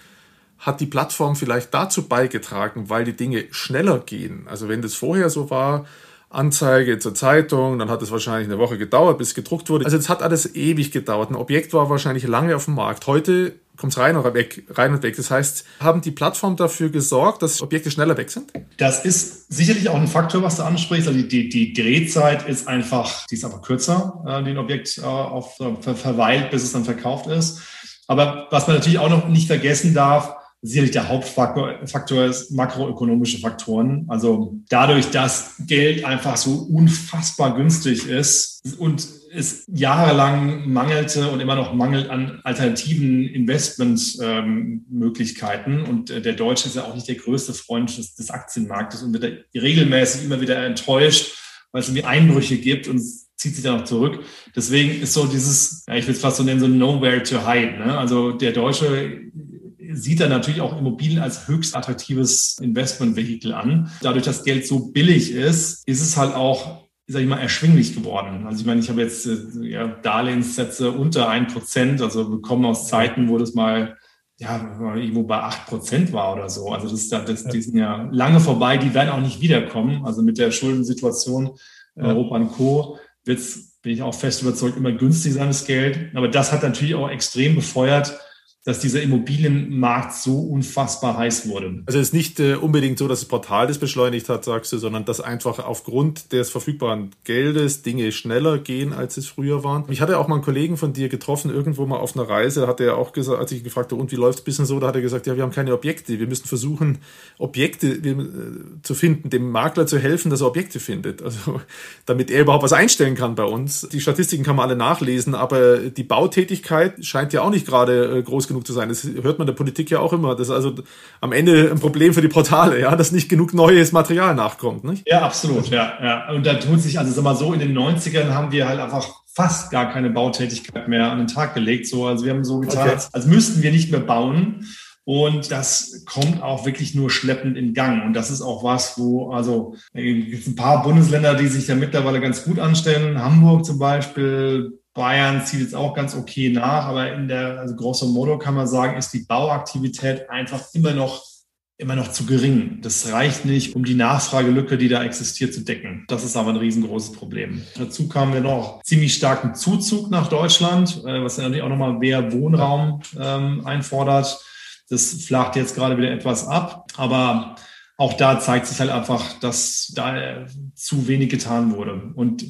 hat die Plattform vielleicht dazu beigetragen, weil die Dinge schneller gehen? Also wenn das vorher so war, Anzeige zur Zeitung, dann hat es wahrscheinlich eine Woche gedauert, bis es gedruckt wurde. Also es hat alles ewig gedauert. Ein Objekt war wahrscheinlich lange auf dem Markt. Heute kommt rein oder weg, rein und weg. Das heißt, haben die Plattformen dafür gesorgt, dass Objekte schneller weg sind? Das ist sicherlich auch ein Faktor, was du ansprichst. Also die, die, die Drehzeit ist einfach, die ist einfach kürzer, äh, die ein Objekt äh, auf, äh, verweilt, bis es dann verkauft ist. Aber was man natürlich auch noch nicht vergessen darf, sicherlich der Hauptfaktor Faktor ist makroökonomische Faktoren. Also dadurch, dass Geld einfach so unfassbar günstig ist und es jahrelang mangelte und immer noch mangelt an alternativen Investmentmöglichkeiten. Ähm, und äh, der Deutsche ist ja auch nicht der größte Freund des, des Aktienmarktes und wird regelmäßig immer wieder enttäuscht, weil es irgendwie Einbrüche gibt und zieht sich dann auch zurück. Deswegen ist so dieses, ja, ich will es fast so nennen, so nowhere to hide. Ne? Also der Deutsche sieht er natürlich auch Immobilien als höchst attraktives Investmentvehikel an. Dadurch, dass Geld so billig ist, ist es halt auch sag ich mal, erschwinglich geworden. Also ich meine, ich habe jetzt äh, ja, Darlehenssätze unter ein Prozent, also bekommen aus Zeiten, wo das mal ja, irgendwo bei acht Prozent war oder so. Also das, das, die sind ja lange vorbei, die werden auch nicht wiederkommen. Also mit der Schuldensituation ja. Europa und Co. wird's, bin ich auch fest überzeugt, immer günstig sein, das Geld. Aber das hat natürlich auch extrem befeuert, dass dieser Immobilienmarkt so unfassbar heiß wurde. Also es ist nicht äh, unbedingt so, dass das Portal das beschleunigt hat, sagst du, sondern dass einfach aufgrund des verfügbaren Geldes Dinge schneller gehen, als es früher waren. Ich hatte auch mal einen Kollegen von dir getroffen, irgendwo mal auf einer Reise, da hat er auch gesagt, als ich gefragt habe, und wie läuft es bisschen so, da hat er gesagt, ja, wir haben keine Objekte, wir müssen versuchen, Objekte äh, zu finden, dem Makler zu helfen, dass er Objekte findet. Also damit er überhaupt was einstellen kann bei uns. Die Statistiken kann man alle nachlesen, aber die Bautätigkeit scheint ja auch nicht gerade äh, groß genug genug zu sein. Das hört man der Politik ja auch immer. Das ist also am Ende ein Problem für die Portale, ja, dass nicht genug neues Material nachkommt. Nicht? Ja, absolut, ja, ja. Und da tut sich, also sag mal so, in den 90ern haben wir halt einfach fast gar keine Bautätigkeit mehr an den Tag gelegt. So, also wir haben so getan, okay. als müssten wir nicht mehr bauen. Und das kommt auch wirklich nur schleppend in Gang. Und das ist auch was, wo, also, es gibt ein paar Bundesländer, die sich da mittlerweile ganz gut anstellen. Hamburg zum Beispiel, Bayern zieht jetzt auch ganz okay nach, aber in der, also grosso modo kann man sagen, ist die Bauaktivität einfach immer noch immer noch zu gering. Das reicht nicht, um die Nachfragelücke, die da existiert, zu decken. Das ist aber ein riesengroßes Problem. Dazu kamen wir noch ziemlich starken Zuzug nach Deutschland, äh, was natürlich auch nochmal mehr Wohnraum ähm, einfordert. Das flacht jetzt gerade wieder etwas ab, aber auch da zeigt sich halt einfach, dass da äh, zu wenig getan wurde. Und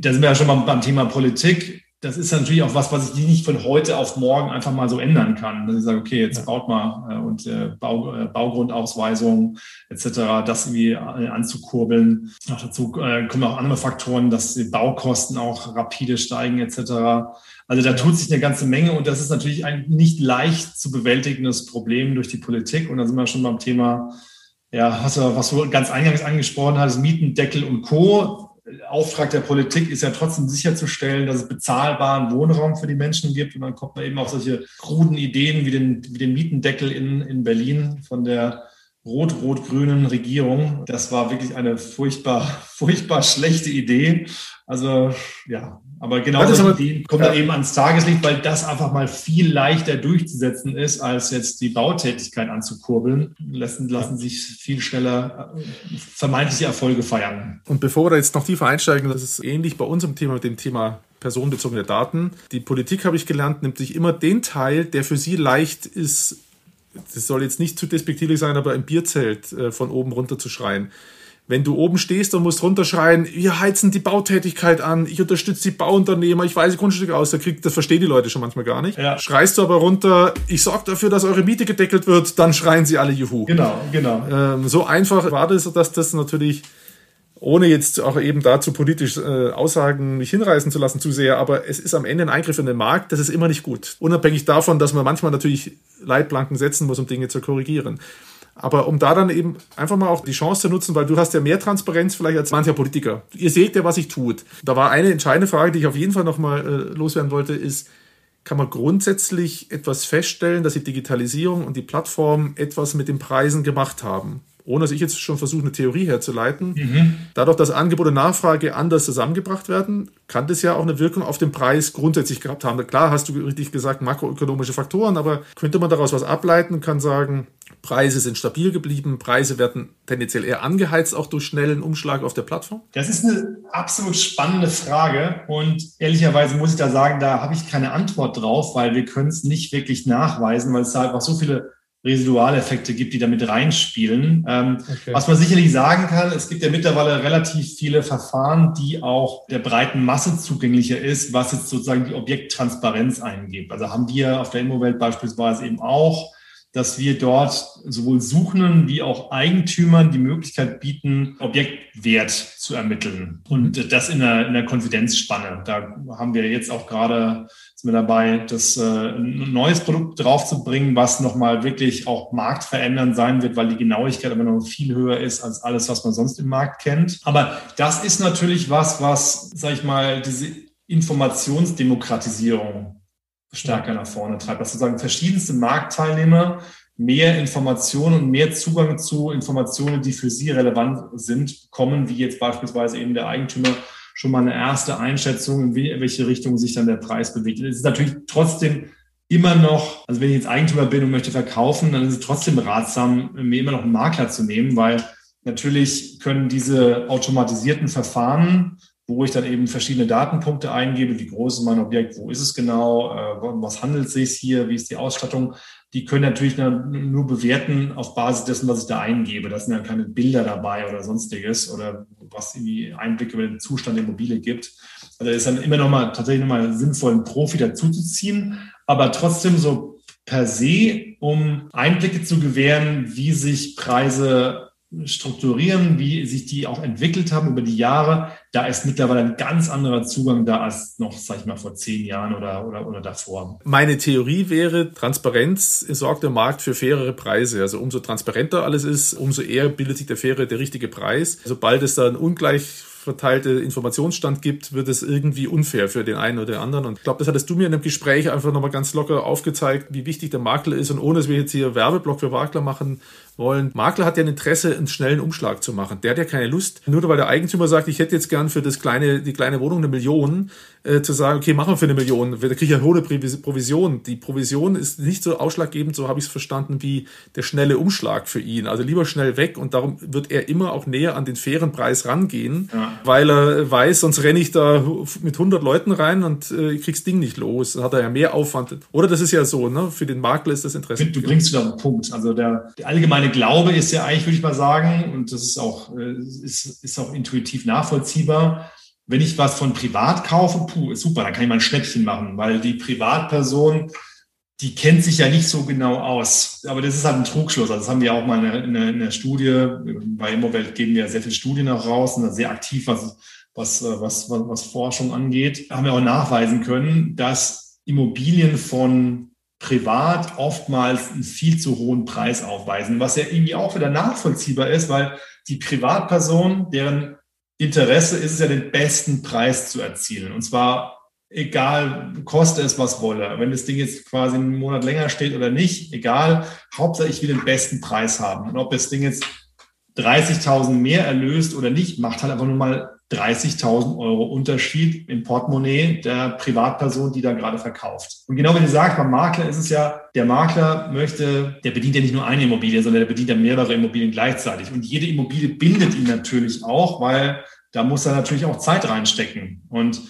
da sind wir ja schon mal beim Thema Politik. Das ist natürlich auch was, was ich nicht von heute auf morgen einfach mal so ändern kann. Dass ich sage, okay, jetzt baut mal äh, und äh, Bau, äh, Baugrundausweisung etc., das irgendwie anzukurbeln. Auch dazu kommen auch andere Faktoren, dass die Baukosten auch rapide steigen etc. Also da tut sich eine ganze Menge und das ist natürlich ein nicht leicht zu bewältigendes Problem durch die Politik. Und da sind wir schon beim Thema, ja, was, was du ganz eingangs angesprochen hast, Mietendeckel und Co. Auftrag der Politik ist ja trotzdem sicherzustellen, dass es bezahlbaren Wohnraum für die Menschen gibt. Und dann kommt man eben auf solche kruden Ideen wie den, wie den Mietendeckel in, in Berlin von der rot-rot-grünen Regierung. Das war wirklich eine furchtbar, furchtbar schlechte Idee. Also ja, aber genau das aber, kommt ja. dann eben ans Tageslicht, weil das einfach mal viel leichter durchzusetzen ist, als jetzt die Bautätigkeit anzukurbeln. Lassen, lassen sich viel schneller äh, vermeintliche Erfolge feiern. Und bevor wir jetzt noch tiefer einsteigen, das ist ähnlich bei unserem Thema mit dem Thema personenbezogene Daten. Die Politik, habe ich gelernt, nimmt sich immer den Teil, der für sie leicht ist, das soll jetzt nicht zu despektierlich sein, aber im Bierzelt äh, von oben runter zu schreien wenn du oben stehst und musst runterschreien, wir heizen die Bautätigkeit an, ich unterstütze die Bauunternehmer, ich weise Grundstücke aus, da kriegt, das verstehen die Leute schon manchmal gar nicht. Ja. Schreist du aber runter, ich sorge dafür, dass eure Miete gedeckelt wird, dann schreien sie alle Juhu. Genau, genau. Ähm, so einfach war das, dass das natürlich, ohne jetzt auch eben dazu politisch äh, Aussagen mich hinreißen zu lassen zu sehr, aber es ist am Ende ein Eingriff in den Markt, das ist immer nicht gut. Unabhängig davon, dass man manchmal natürlich Leitplanken setzen muss, um Dinge zu korrigieren. Aber um da dann eben einfach mal auch die Chance zu nutzen, weil du hast ja mehr Transparenz vielleicht als mancher Politiker. Ihr seht ja, was ich tut. Da war eine entscheidende Frage, die ich auf jeden Fall nochmal äh, loswerden wollte, ist, kann man grundsätzlich etwas feststellen, dass die Digitalisierung und die Plattform etwas mit den Preisen gemacht haben? Ohne dass ich jetzt schon versuche, eine Theorie herzuleiten. Mhm. Dadurch, dass Angebot und Nachfrage anders zusammengebracht werden, kann das ja auch eine Wirkung auf den Preis grundsätzlich gehabt haben. Klar hast du richtig gesagt, makroökonomische Faktoren, aber könnte man daraus was ableiten und kann sagen, Preise sind stabil geblieben, Preise werden tendenziell eher angeheizt, auch durch schnellen Umschlag auf der Plattform? Das ist eine absolut spannende Frage und ehrlicherweise muss ich da sagen, da habe ich keine Antwort drauf, weil wir können es nicht wirklich nachweisen, weil es da einfach so viele Residualeffekte gibt, die damit reinspielen. Ähm, okay. Was man sicherlich sagen kann, es gibt ja mittlerweile relativ viele Verfahren, die auch der breiten Masse zugänglicher ist, was jetzt sozusagen die Objekttransparenz eingibt. Also haben wir auf der Immowelt beispielsweise eben auch dass wir dort sowohl Suchenden wie auch Eigentümern die Möglichkeit bieten, Objektwert zu ermitteln. Und das in der, in der Konfidenzspanne. Da haben wir jetzt auch gerade sind wir dabei, das äh, ein neues Produkt draufzubringen, was nochmal wirklich auch marktverändernd sein wird, weil die Genauigkeit aber noch viel höher ist als alles, was man sonst im Markt kennt. Aber das ist natürlich was, was, sag ich mal, diese Informationsdemokratisierung stärker nach vorne treibt, dass sozusagen verschiedenste Marktteilnehmer mehr Informationen und mehr Zugang zu Informationen, die für sie relevant sind, bekommen, wie jetzt beispielsweise eben der Eigentümer schon mal eine erste Einschätzung, in welche Richtung sich dann der Preis bewegt. Es ist natürlich trotzdem immer noch, also wenn ich jetzt Eigentümer bin und möchte verkaufen, dann ist es trotzdem ratsam, mir immer noch einen Makler zu nehmen, weil natürlich können diese automatisierten Verfahren wo ich dann eben verschiedene Datenpunkte eingebe, wie groß ist mein Objekt, wo ist es genau, äh, was handelt es sich hier, wie ist die Ausstattung. Die können natürlich nur bewerten auf Basis dessen, was ich da eingebe. Da sind ja keine Bilder dabei oder sonstiges oder was irgendwie Einblicke über den Zustand der Immobilie gibt. Also ist dann immer noch mal tatsächlich nochmal sinnvoll, einen Profi dazuzuziehen, aber trotzdem so per se, um Einblicke zu gewähren, wie sich Preise strukturieren, wie sich die auch entwickelt haben über die Jahre, da ist mittlerweile ein ganz anderer Zugang da als noch, sag ich mal, vor zehn Jahren oder, oder, oder davor. Meine Theorie wäre, Transparenz sorgt der Markt für fairere Preise. Also umso transparenter alles ist, umso eher bildet sich der faire, der richtige Preis. Sobald es dann ungleich verteilte Informationsstand gibt, wird es irgendwie unfair für den einen oder den anderen. Und ich glaube, das hattest du mir in einem Gespräch einfach nochmal ganz locker aufgezeigt, wie wichtig der Makler ist. Und ohne dass wir jetzt hier Werbeblock für Makler machen wollen. Makler hat ja ein Interesse, einen schnellen Umschlag zu machen. Der hat ja keine Lust, nur weil der Eigentümer sagt, ich hätte jetzt gern für das kleine, die kleine Wohnung eine Million, äh, zu sagen, okay, machen wir für eine Million. Da kriege ich ja hohe Provision. Die Provision ist nicht so ausschlaggebend, so habe ich es verstanden, wie der schnelle Umschlag für ihn. Also lieber schnell weg und darum wird er immer auch näher an den fairen Preis rangehen, ja. weil er weiß, sonst renne ich da mit 100 Leuten rein und äh, krieg's Ding nicht los. Dann hat er ja mehr Aufwand. Oder das ist ja so, ne? Für den Makler ist das Interesse. Du bringst wieder einen Punkt. Also der, der allgemeine Glaube ist ja eigentlich, würde ich mal sagen, und das ist auch, äh, ist, ist auch intuitiv nachvollziehbar, wenn ich was von privat kaufe, puh, ist super, dann kann ich mal ein Schnäppchen machen, weil die Privatperson, die kennt sich ja nicht so genau aus. Aber das ist halt ein Trugschluss. Also das haben wir auch mal in der, in der Studie, bei Immowelt geben wir sehr viele Studien auch raus und sehr aktiv, was, was, was, was, was Forschung angeht. Haben wir auch nachweisen können, dass Immobilien von privat oftmals einen viel zu hohen Preis aufweisen, was ja irgendwie auch wieder nachvollziehbar ist, weil die Privatperson, deren Interesse ist es ja, den besten Preis zu erzielen. Und zwar egal, koste es, was wolle. Wenn das Ding jetzt quasi einen Monat länger steht oder nicht, egal, Hauptsache ich will den besten Preis haben. Und ob das Ding jetzt 30.000 mehr erlöst oder nicht, macht halt einfach nur mal 30.000 Euro Unterschied im Portemonnaie der Privatperson, die da gerade verkauft. Und genau wie du sagst, beim Makler ist es ja, der Makler möchte, der bedient ja nicht nur eine Immobilie, sondern der bedient ja mehrere Immobilien gleichzeitig. Und jede Immobilie bindet ihn natürlich auch, weil da muss er natürlich auch Zeit reinstecken. Und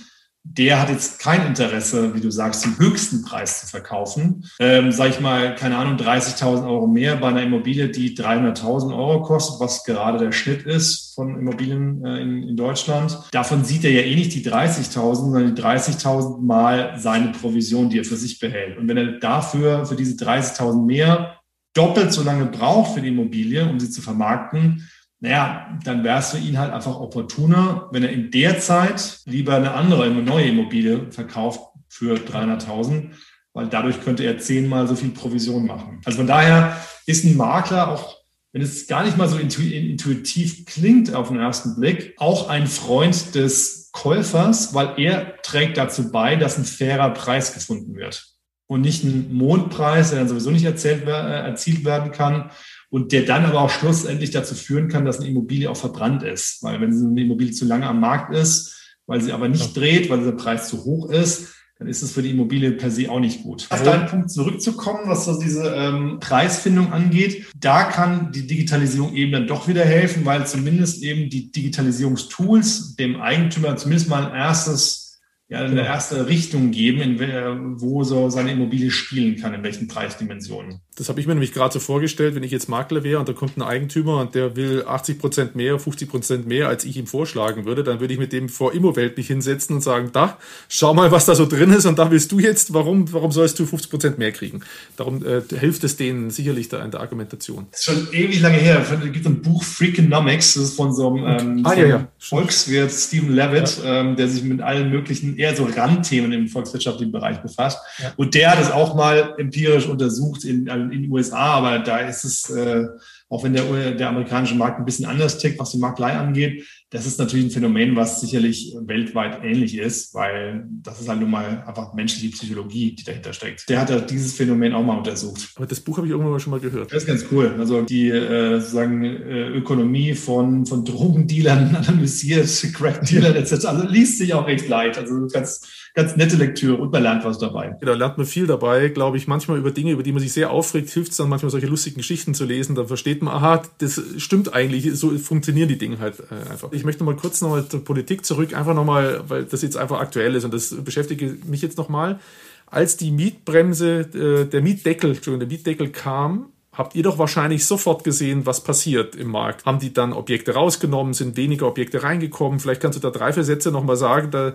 der hat jetzt kein Interesse, wie du sagst, den höchsten Preis zu verkaufen. Ähm, sag ich mal, keine Ahnung, 30.000 Euro mehr bei einer Immobilie, die 300.000 Euro kostet, was gerade der Schnitt ist von Immobilien äh, in, in Deutschland. Davon sieht er ja eh nicht die 30.000, sondern die 30.000 mal seine Provision, die er für sich behält. Und wenn er dafür, für diese 30.000 mehr, doppelt so lange braucht für die Immobilie, um sie zu vermarkten, naja, dann wäre es für ihn halt einfach opportuner, wenn er in der Zeit lieber eine andere, eine neue Immobilie verkauft für 300.000, weil dadurch könnte er zehnmal so viel Provision machen. Also von daher ist ein Makler auch, wenn es gar nicht mal so intuitiv klingt auf den ersten Blick, auch ein Freund des Käufers, weil er trägt dazu bei, dass ein fairer Preis gefunden wird und nicht ein Mondpreis, der dann sowieso nicht äh, erzielt werden kann, und der dann aber auch schlussendlich dazu führen kann, dass eine Immobilie auch verbrannt ist. Weil wenn eine Immobilie zu lange am Markt ist, weil sie aber nicht dreht, weil der Preis zu hoch ist, dann ist es für die Immobilie per se auch nicht gut. Auf deinen Punkt zurückzukommen, was so diese ähm, Preisfindung angeht, da kann die Digitalisierung eben dann doch wieder helfen, weil zumindest eben die Digitalisierungstools dem Eigentümer zumindest mal ein erstes ja, eine genau. erste Richtung geben, in, wo so seine Immobilie spielen kann, in welchen Preisdimensionen. Das habe ich mir nämlich gerade so vorgestellt, wenn ich jetzt Makler wäre und da kommt ein Eigentümer und der will 80 Prozent mehr, 50 Prozent mehr, als ich ihm vorschlagen würde, dann würde ich mit dem vor Immowelt nicht hinsetzen und sagen, da, schau mal, was da so drin ist und da willst du jetzt, warum, warum sollst du 50 Prozent mehr kriegen? Darum äh, hilft es denen sicherlich da in der Argumentation. Das ist schon ewig lange her. Es gibt ein Buch Freakonomics, das ist von so einem, ähm, ah, ja, ja. Volkswirt Stephen Levitt, ja. ähm, der sich mit allen möglichen eher so Randthemen im volkswirtschaftlichen Bereich befasst. Ja. Und der hat es auch mal empirisch untersucht in, in den USA, aber da ist es, äh, auch wenn der, der amerikanische Markt ein bisschen anders tickt, was die Maklei angeht, das ist natürlich ein Phänomen, was sicherlich weltweit ähnlich ist, weil das ist halt nun mal einfach menschliche Psychologie, die dahinter steckt. Der hat ja dieses Phänomen auch mal untersucht. Aber das Buch habe ich irgendwann mal schon mal gehört. Das ist ganz cool. Also die äh, sozusagen äh, Ökonomie von, von Drogendealern analysiert, Crackdealern etc. Also liest sich auch recht leicht. Also ganz ganz nette Lektüre und man lernt was dabei. Da lernt man viel dabei, glaube ich. Manchmal über Dinge, über die man sich sehr aufregt, hilft es dann manchmal solche lustigen Geschichten zu lesen. Da versteht man, aha, das stimmt eigentlich, so funktionieren die Dinge halt äh, einfach. Ich möchte mal kurz nochmal zur Politik zurück, einfach nochmal, weil das jetzt einfach aktuell ist und das beschäftige mich jetzt nochmal. Als die Mietbremse, äh, der Mietdeckel, Entschuldigung, der Mietdeckel kam, habt ihr doch wahrscheinlich sofort gesehen, was passiert im Markt. Haben die dann Objekte rausgenommen, sind weniger Objekte reingekommen? Vielleicht kannst du da drei, vier Sätze nochmal sagen. Da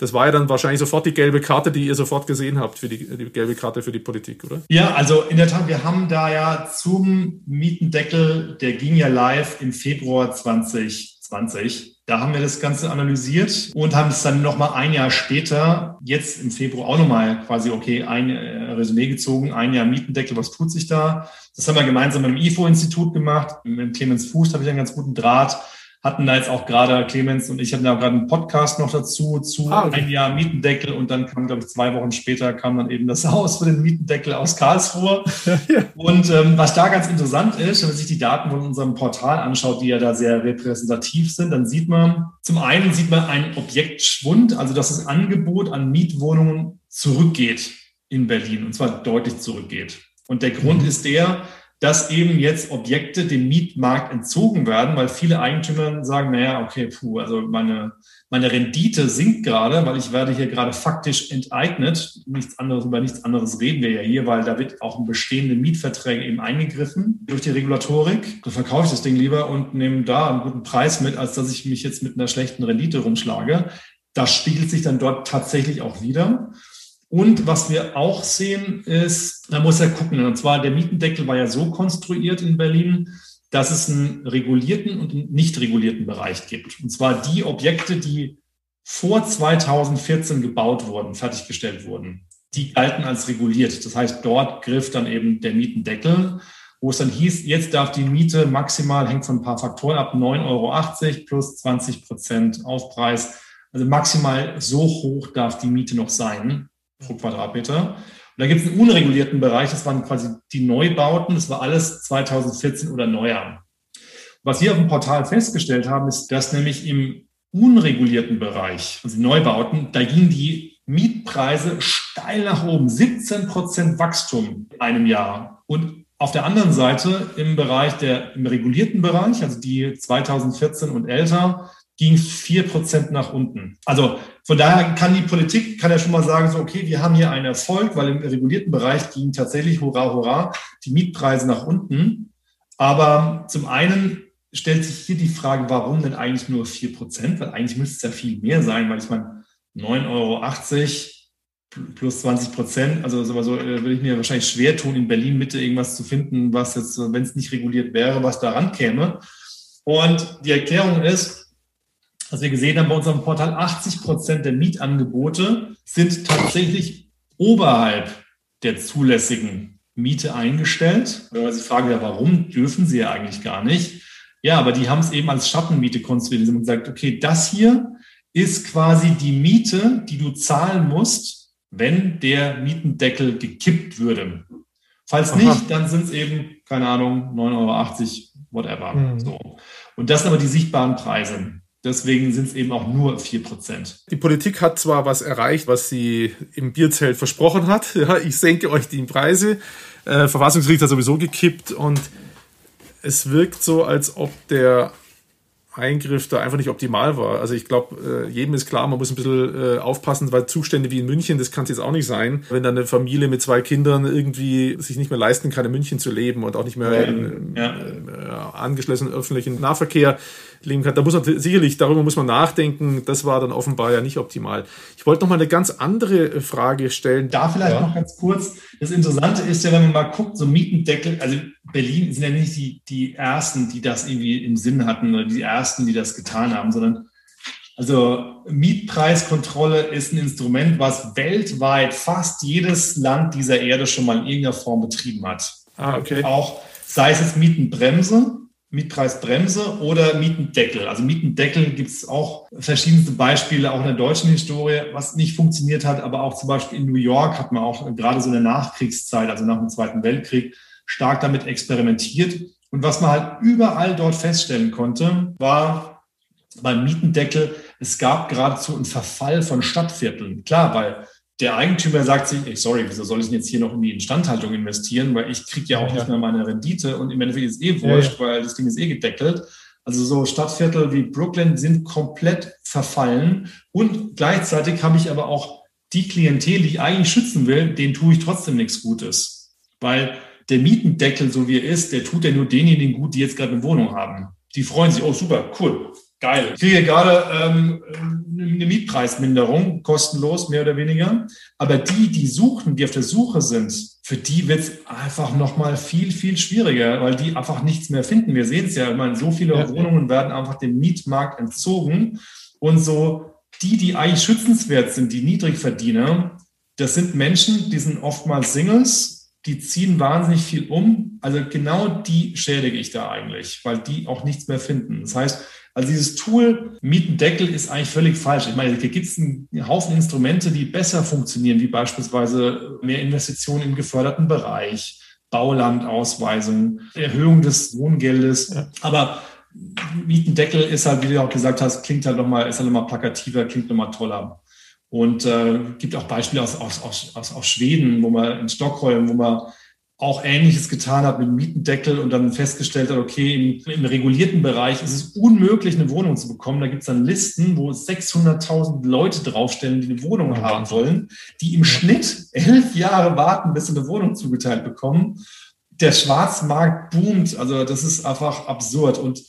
das war ja dann wahrscheinlich sofort die gelbe Karte, die ihr sofort gesehen habt, für die, die gelbe Karte für die Politik, oder? Ja, also in der Tat, wir haben da ja zum Mietendeckel, der ging ja live im Februar 2020. Da haben wir das Ganze analysiert und haben es dann nochmal ein Jahr später, jetzt im Februar auch nochmal quasi, okay, ein äh, Resümee gezogen, ein Jahr Mietendeckel, was tut sich da? Das haben wir gemeinsam mit dem IFO-Institut gemacht. Mit Clemens Fuß habe ich einen ganz guten Draht hatten da jetzt auch gerade Clemens und ich hatten da gerade einen Podcast noch dazu zu ah, okay. ein Jahr Mietendeckel und dann kam, glaube ich, zwei Wochen später kam dann eben das Haus für den Mietendeckel aus Karlsruhe. ja. Und ähm, was da ganz interessant ist, wenn man sich die Daten von unserem Portal anschaut, die ja da sehr repräsentativ sind, dann sieht man, zum einen sieht man einen Objektschwund, also dass das Angebot an Mietwohnungen zurückgeht in Berlin und zwar deutlich zurückgeht. Und der Grund mhm. ist der, dass eben jetzt Objekte dem Mietmarkt entzogen werden, weil viele Eigentümer sagen, naja, okay, puh, also meine, meine Rendite sinkt gerade, weil ich werde hier gerade faktisch enteignet. Nichts anderes, über nichts anderes reden wir ja hier, weil da wird auch in bestehende Mietverträge eben eingegriffen durch die Regulatorik. Da verkaufe ich das Ding lieber und nehme da einen guten Preis mit, als dass ich mich jetzt mit einer schlechten Rendite rumschlage. Das spiegelt sich dann dort tatsächlich auch wieder. Und was wir auch sehen ist, man muss ja gucken, und zwar der Mietendeckel war ja so konstruiert in Berlin, dass es einen regulierten und einen nicht regulierten Bereich gibt. Und zwar die Objekte, die vor 2014 gebaut wurden, fertiggestellt wurden, die galten als reguliert. Das heißt, dort griff dann eben der Mietendeckel, wo es dann hieß, jetzt darf die Miete maximal, hängt von ein paar Faktoren ab, 9,80 Euro plus 20 Prozent Aufpreis. Also maximal so hoch darf die Miete noch sein pro Quadratmeter. Und da gibt es einen unregulierten Bereich, das waren quasi die Neubauten, das war alles 2014 oder neuer. Was wir auf dem Portal festgestellt haben, ist, dass nämlich im unregulierten Bereich, also Neubauten, da gingen die Mietpreise steil nach oben, 17 Prozent Wachstum in einem Jahr. Und auf der anderen Seite im Bereich der, im regulierten Bereich, also die 2014 und älter, ging es vier Prozent nach unten. Also von daher kann die Politik, kann ja schon mal sagen, so, okay, wir haben hier einen Erfolg, weil im regulierten Bereich gingen tatsächlich, hurra, hurra, die Mietpreise nach unten. Aber zum einen stellt sich hier die Frage, warum denn eigentlich nur vier Prozent? Weil eigentlich müsste es ja viel mehr sein, weil ich meine, 9,80 Euro plus 20 Prozent, also so äh, würde ich mir wahrscheinlich schwer tun, in Berlin Mitte irgendwas zu finden, was jetzt, wenn es nicht reguliert wäre, was daran käme. Und die Erklärung ist, was wir gesehen haben bei unserem Portal, 80 Prozent der Mietangebote sind tatsächlich oberhalb der zulässigen Miete eingestellt. Man sich fragt, ja, warum dürfen sie ja eigentlich gar nicht? Ja, aber die haben es eben als Schattenmiete konstruiert. Sie haben gesagt, okay, das hier ist quasi die Miete, die du zahlen musst, wenn der Mietendeckel gekippt würde. Falls Aha. nicht, dann sind es eben, keine Ahnung, 9,80 Euro, whatever. Mhm. So. Und das sind aber die sichtbaren Preise. Deswegen sind es eben auch nur 4%. Die Politik hat zwar was erreicht, was sie im Bierzelt versprochen hat. Ja, ich senke euch die Preise. Äh, Verfassungsgericht hat sowieso gekippt und es wirkt so, als ob der Eingriff da einfach nicht optimal war. Also ich glaube, äh, jedem ist klar, man muss ein bisschen äh, aufpassen, weil Zustände wie in München, das kann es jetzt auch nicht sein. Wenn dann eine Familie mit zwei Kindern irgendwie sich nicht mehr leisten kann, in München zu leben und auch nicht mehr in ja. äh, angeschlossenen öffentlichen Nahverkehr leben kann. Da muss man sicherlich, darüber muss man nachdenken. Das war dann offenbar ja nicht optimal. Ich wollte noch mal eine ganz andere Frage stellen. Da vielleicht ja. noch ganz kurz. Das Interessante ist ja, wenn man mal guckt, so Mietendeckel, also Berlin sind ja nicht die, die Ersten, die das irgendwie im Sinn hatten oder die Ersten, die das getan haben, sondern also Mietpreiskontrolle ist ein Instrument, was weltweit fast jedes Land dieser Erde schon mal in irgendeiner Form betrieben hat. Ah, okay. Auch sei es jetzt Mietenbremse, Mietpreisbremse oder Mietendeckel. Also Mietendeckel gibt es auch verschiedenste Beispiele, auch in der deutschen Historie, was nicht funktioniert hat, aber auch zum Beispiel in New York hat man auch gerade so in der Nachkriegszeit, also nach dem Zweiten Weltkrieg, stark damit experimentiert. Und was man halt überall dort feststellen konnte, war beim Mietendeckel, es gab geradezu einen Verfall von Stadtvierteln. Klar, weil der Eigentümer sagt sich, ey, sorry, wieso soll ich denn jetzt hier noch in die Instandhaltung investieren, weil ich kriege ja auch ja. nicht mehr meine Rendite und im Endeffekt ist es eh wurscht, ja, ja. weil das Ding ist eh gedeckelt. Also so Stadtviertel wie Brooklyn sind komplett verfallen und gleichzeitig habe ich aber auch die Klientel, die ich eigentlich schützen will, denen tue ich trotzdem nichts Gutes, weil der Mietendeckel, so wie er ist, der tut ja nur denjenigen gut, die jetzt gerade eine Wohnung haben. Die freuen sich, oh super, cool, geil. Ich kriege gerade ähm, eine Mietpreisminderung, kostenlos, mehr oder weniger. Aber die, die suchen, die auf der Suche sind, für die wird es einfach nochmal viel, viel schwieriger, weil die einfach nichts mehr finden. Wir sehen es ja, ich meine, so viele ja. Wohnungen werden einfach dem Mietmarkt entzogen. Und so die, die eigentlich schützenswert sind, die Niedrigverdiener, das sind Menschen, die sind oftmals Singles, die ziehen wahnsinnig viel um. Also genau die schädige ich da eigentlich, weil die auch nichts mehr finden. Das heißt, also dieses Tool Mietendeckel ist eigentlich völlig falsch. Ich meine, hier gibt es einen Haufen Instrumente, die besser funktionieren, wie beispielsweise mehr Investitionen im geförderten Bereich, Baulandausweisung, Erhöhung des Wohngeldes. Ja. Aber Mietendeckel ist halt, wie du auch gesagt hast, klingt halt nochmal, ist halt nochmal plakativer, klingt nochmal toller. Und äh, gibt auch Beispiele aus, aus, aus, aus Schweden, wo man in Stockholm, wo man auch Ähnliches getan hat mit dem Mietendeckel und dann festgestellt hat, okay, im, im regulierten Bereich ist es unmöglich, eine Wohnung zu bekommen. Da gibt es dann Listen, wo 600.000 Leute draufstellen, die eine Wohnung haben wollen, die im Schnitt elf Jahre warten, bis sie eine Wohnung zugeteilt bekommen. Der Schwarzmarkt boomt. Also das ist einfach absurd. Und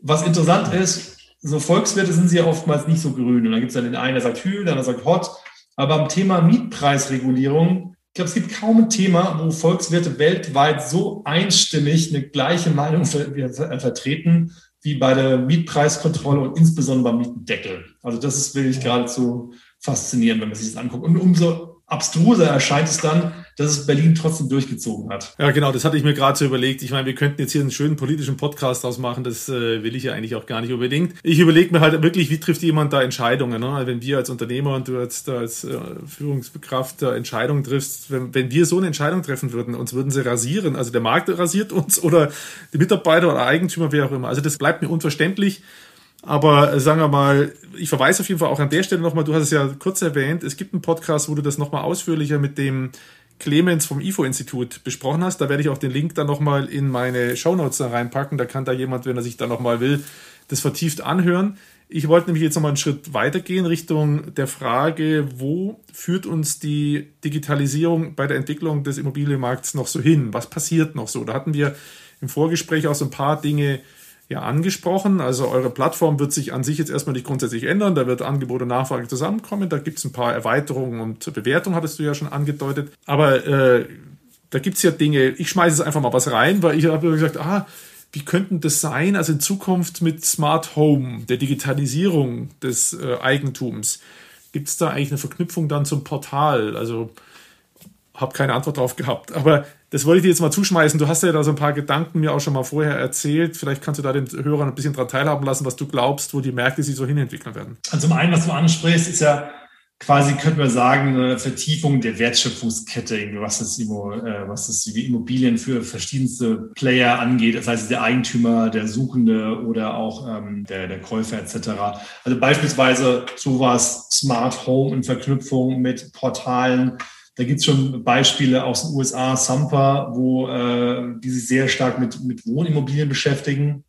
was interessant ist, so Volkswirte sind sie ja oftmals nicht so grün. Und dann gibt es dann den einen, der sagt Hü, der andere sagt Hot. Aber beim Thema Mietpreisregulierung, glaube, es gibt kaum ein Thema, wo Volkswirte weltweit so einstimmig eine gleiche Meinung vertreten wie bei der Mietpreiskontrolle und insbesondere beim Mietendeckel. Also das ist wirklich geradezu faszinierend, wenn man sich das anguckt. Und umso abstruser erscheint es dann, dass es Berlin trotzdem durchgezogen hat. Ja, genau, das hatte ich mir gerade so überlegt. Ich meine, wir könnten jetzt hier einen schönen politischen Podcast ausmachen, das äh, will ich ja eigentlich auch gar nicht unbedingt. Ich überlege mir halt wirklich, wie trifft jemand da Entscheidungen? Ne? Wenn wir als Unternehmer und du als, als äh, Führungskraft da Entscheidungen triffst, wenn, wenn wir so eine Entscheidung treffen würden, uns würden sie rasieren, also der Markt rasiert uns oder die Mitarbeiter oder Eigentümer, wer auch immer. Also das bleibt mir unverständlich. Aber äh, sagen wir mal, ich verweise auf jeden Fall auch an der Stelle nochmal, du hast es ja kurz erwähnt, es gibt einen Podcast, wo du das nochmal ausführlicher mit dem Clemens vom IFO-Institut besprochen hast. Da werde ich auch den Link dann nochmal in meine Shownotes reinpacken. Da kann da jemand, wenn er sich da nochmal will, das vertieft anhören. Ich wollte nämlich jetzt nochmal einen Schritt weitergehen Richtung der Frage, wo führt uns die Digitalisierung bei der Entwicklung des Immobilienmarkts noch so hin? Was passiert noch so? Da hatten wir im Vorgespräch auch so ein paar Dinge ja angesprochen. Also eure Plattform wird sich an sich jetzt erstmal nicht grundsätzlich ändern. Da wird Angebot und Nachfrage zusammenkommen. Da gibt es ein paar Erweiterungen und Bewertungen, hattest du ja schon angedeutet. Aber äh, da gibt es ja Dinge, ich schmeiße jetzt einfach mal was rein, weil ich habe gesagt, ah, wie könnten das sein? Also in Zukunft mit Smart Home, der Digitalisierung des äh, Eigentums, gibt es da eigentlich eine Verknüpfung dann zum Portal? Also habe keine Antwort drauf gehabt. Aber das wollte ich dir jetzt mal zuschmeißen. Du hast ja da so ein paar Gedanken mir auch schon mal vorher erzählt. Vielleicht kannst du da den Hörern ein bisschen daran teilhaben lassen, was du glaubst, wo die Märkte sich so hinentwickeln werden. Also zum einen, was du ansprichst, ist ja quasi, könnte man sagen, eine Vertiefung der Wertschöpfungskette, was das, äh, was das Immobilien für verschiedenste Player angeht, das heißt der Eigentümer, der Suchende oder auch ähm, der, der Käufer etc. Also beispielsweise sowas Smart Home in Verknüpfung mit Portalen, da gibt es schon Beispiele aus den USA, Sumper, wo äh, die sich sehr stark mit, mit Wohnimmobilien beschäftigen,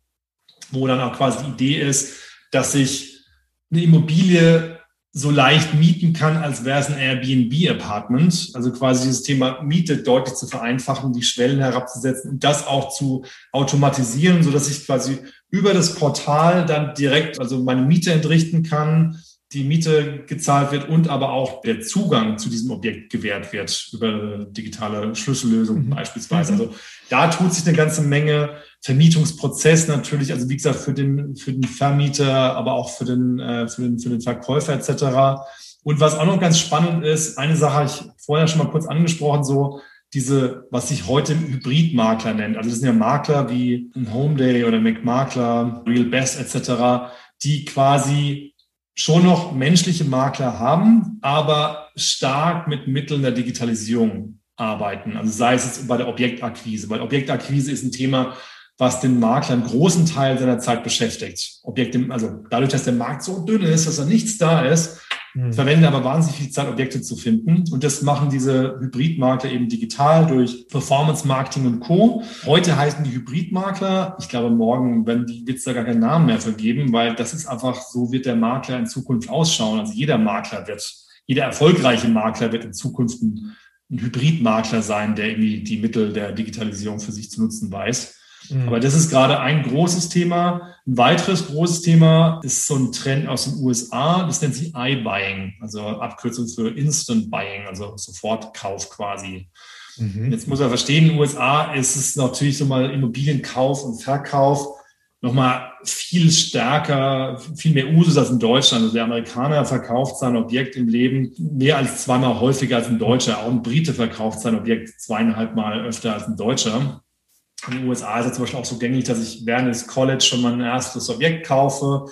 wo dann auch quasi die Idee ist, dass sich eine Immobilie so leicht mieten kann, als wäre es ein Airbnb-Apartment. Also quasi dieses Thema Miete deutlich zu vereinfachen, die Schwellen herabzusetzen und das auch zu automatisieren, so dass ich quasi über das Portal dann direkt also meine Miete entrichten kann, die Miete gezahlt wird und aber auch der Zugang zu diesem Objekt gewährt wird über digitale Schlüssellösungen mhm. beispielsweise. Mhm. Also da tut sich eine ganze Menge. Vermietungsprozess natürlich, also wie gesagt, für den, für den Vermieter, aber auch für den, äh, für den, für den Verkäufer etc. Und was auch noch ganz spannend ist, eine Sache habe ich vorher schon mal kurz angesprochen, so diese, was sich heute Hybridmakler nennt. Also das sind ja Makler wie ein Homeday oder McMakler, Real Best etc., die quasi schon noch menschliche Makler haben, aber stark mit Mitteln der Digitalisierung arbeiten. Also sei es jetzt bei der Objektakquise, weil Objektakquise ist ein Thema, was den Makler einen großen Teil seiner Zeit beschäftigt. Objekte, also dadurch, dass der Markt so dünn ist, dass da nichts da ist, mhm. verwenden aber wahnsinnig viel Zeit, Objekte zu finden. Und das machen diese Hybridmakler eben digital durch Performance Marketing und Co. Heute heißen die Hybridmakler. Ich glaube, morgen werden die wird es da gar keinen Namen mehr vergeben, weil das ist einfach, so wird der Makler in Zukunft ausschauen. Also jeder Makler wird, jeder erfolgreiche Makler wird in Zukunft ein, ein Hybridmakler sein, der irgendwie die Mittel der Digitalisierung für sich zu nutzen weiß. Mhm. Aber das ist gerade ein großes Thema. Ein weiteres großes Thema ist so ein Trend aus den USA. Das nennt sich iBuying, also Abkürzung für Instant Buying, also Sofortkauf quasi. Mhm. Jetzt muss er verstehen, in den USA ist es natürlich so mal Immobilienkauf und Verkauf nochmal viel stärker, viel mehr Usus als in Deutschland. Also der Amerikaner verkauft sein Objekt im Leben mehr als zweimal häufiger als ein Deutscher. Auch ein Brite verkauft sein Objekt zweieinhalb Mal öfter als ein Deutscher in den USA ist es zum Beispiel auch so gängig, dass ich während des College schon mal ein erstes Objekt kaufe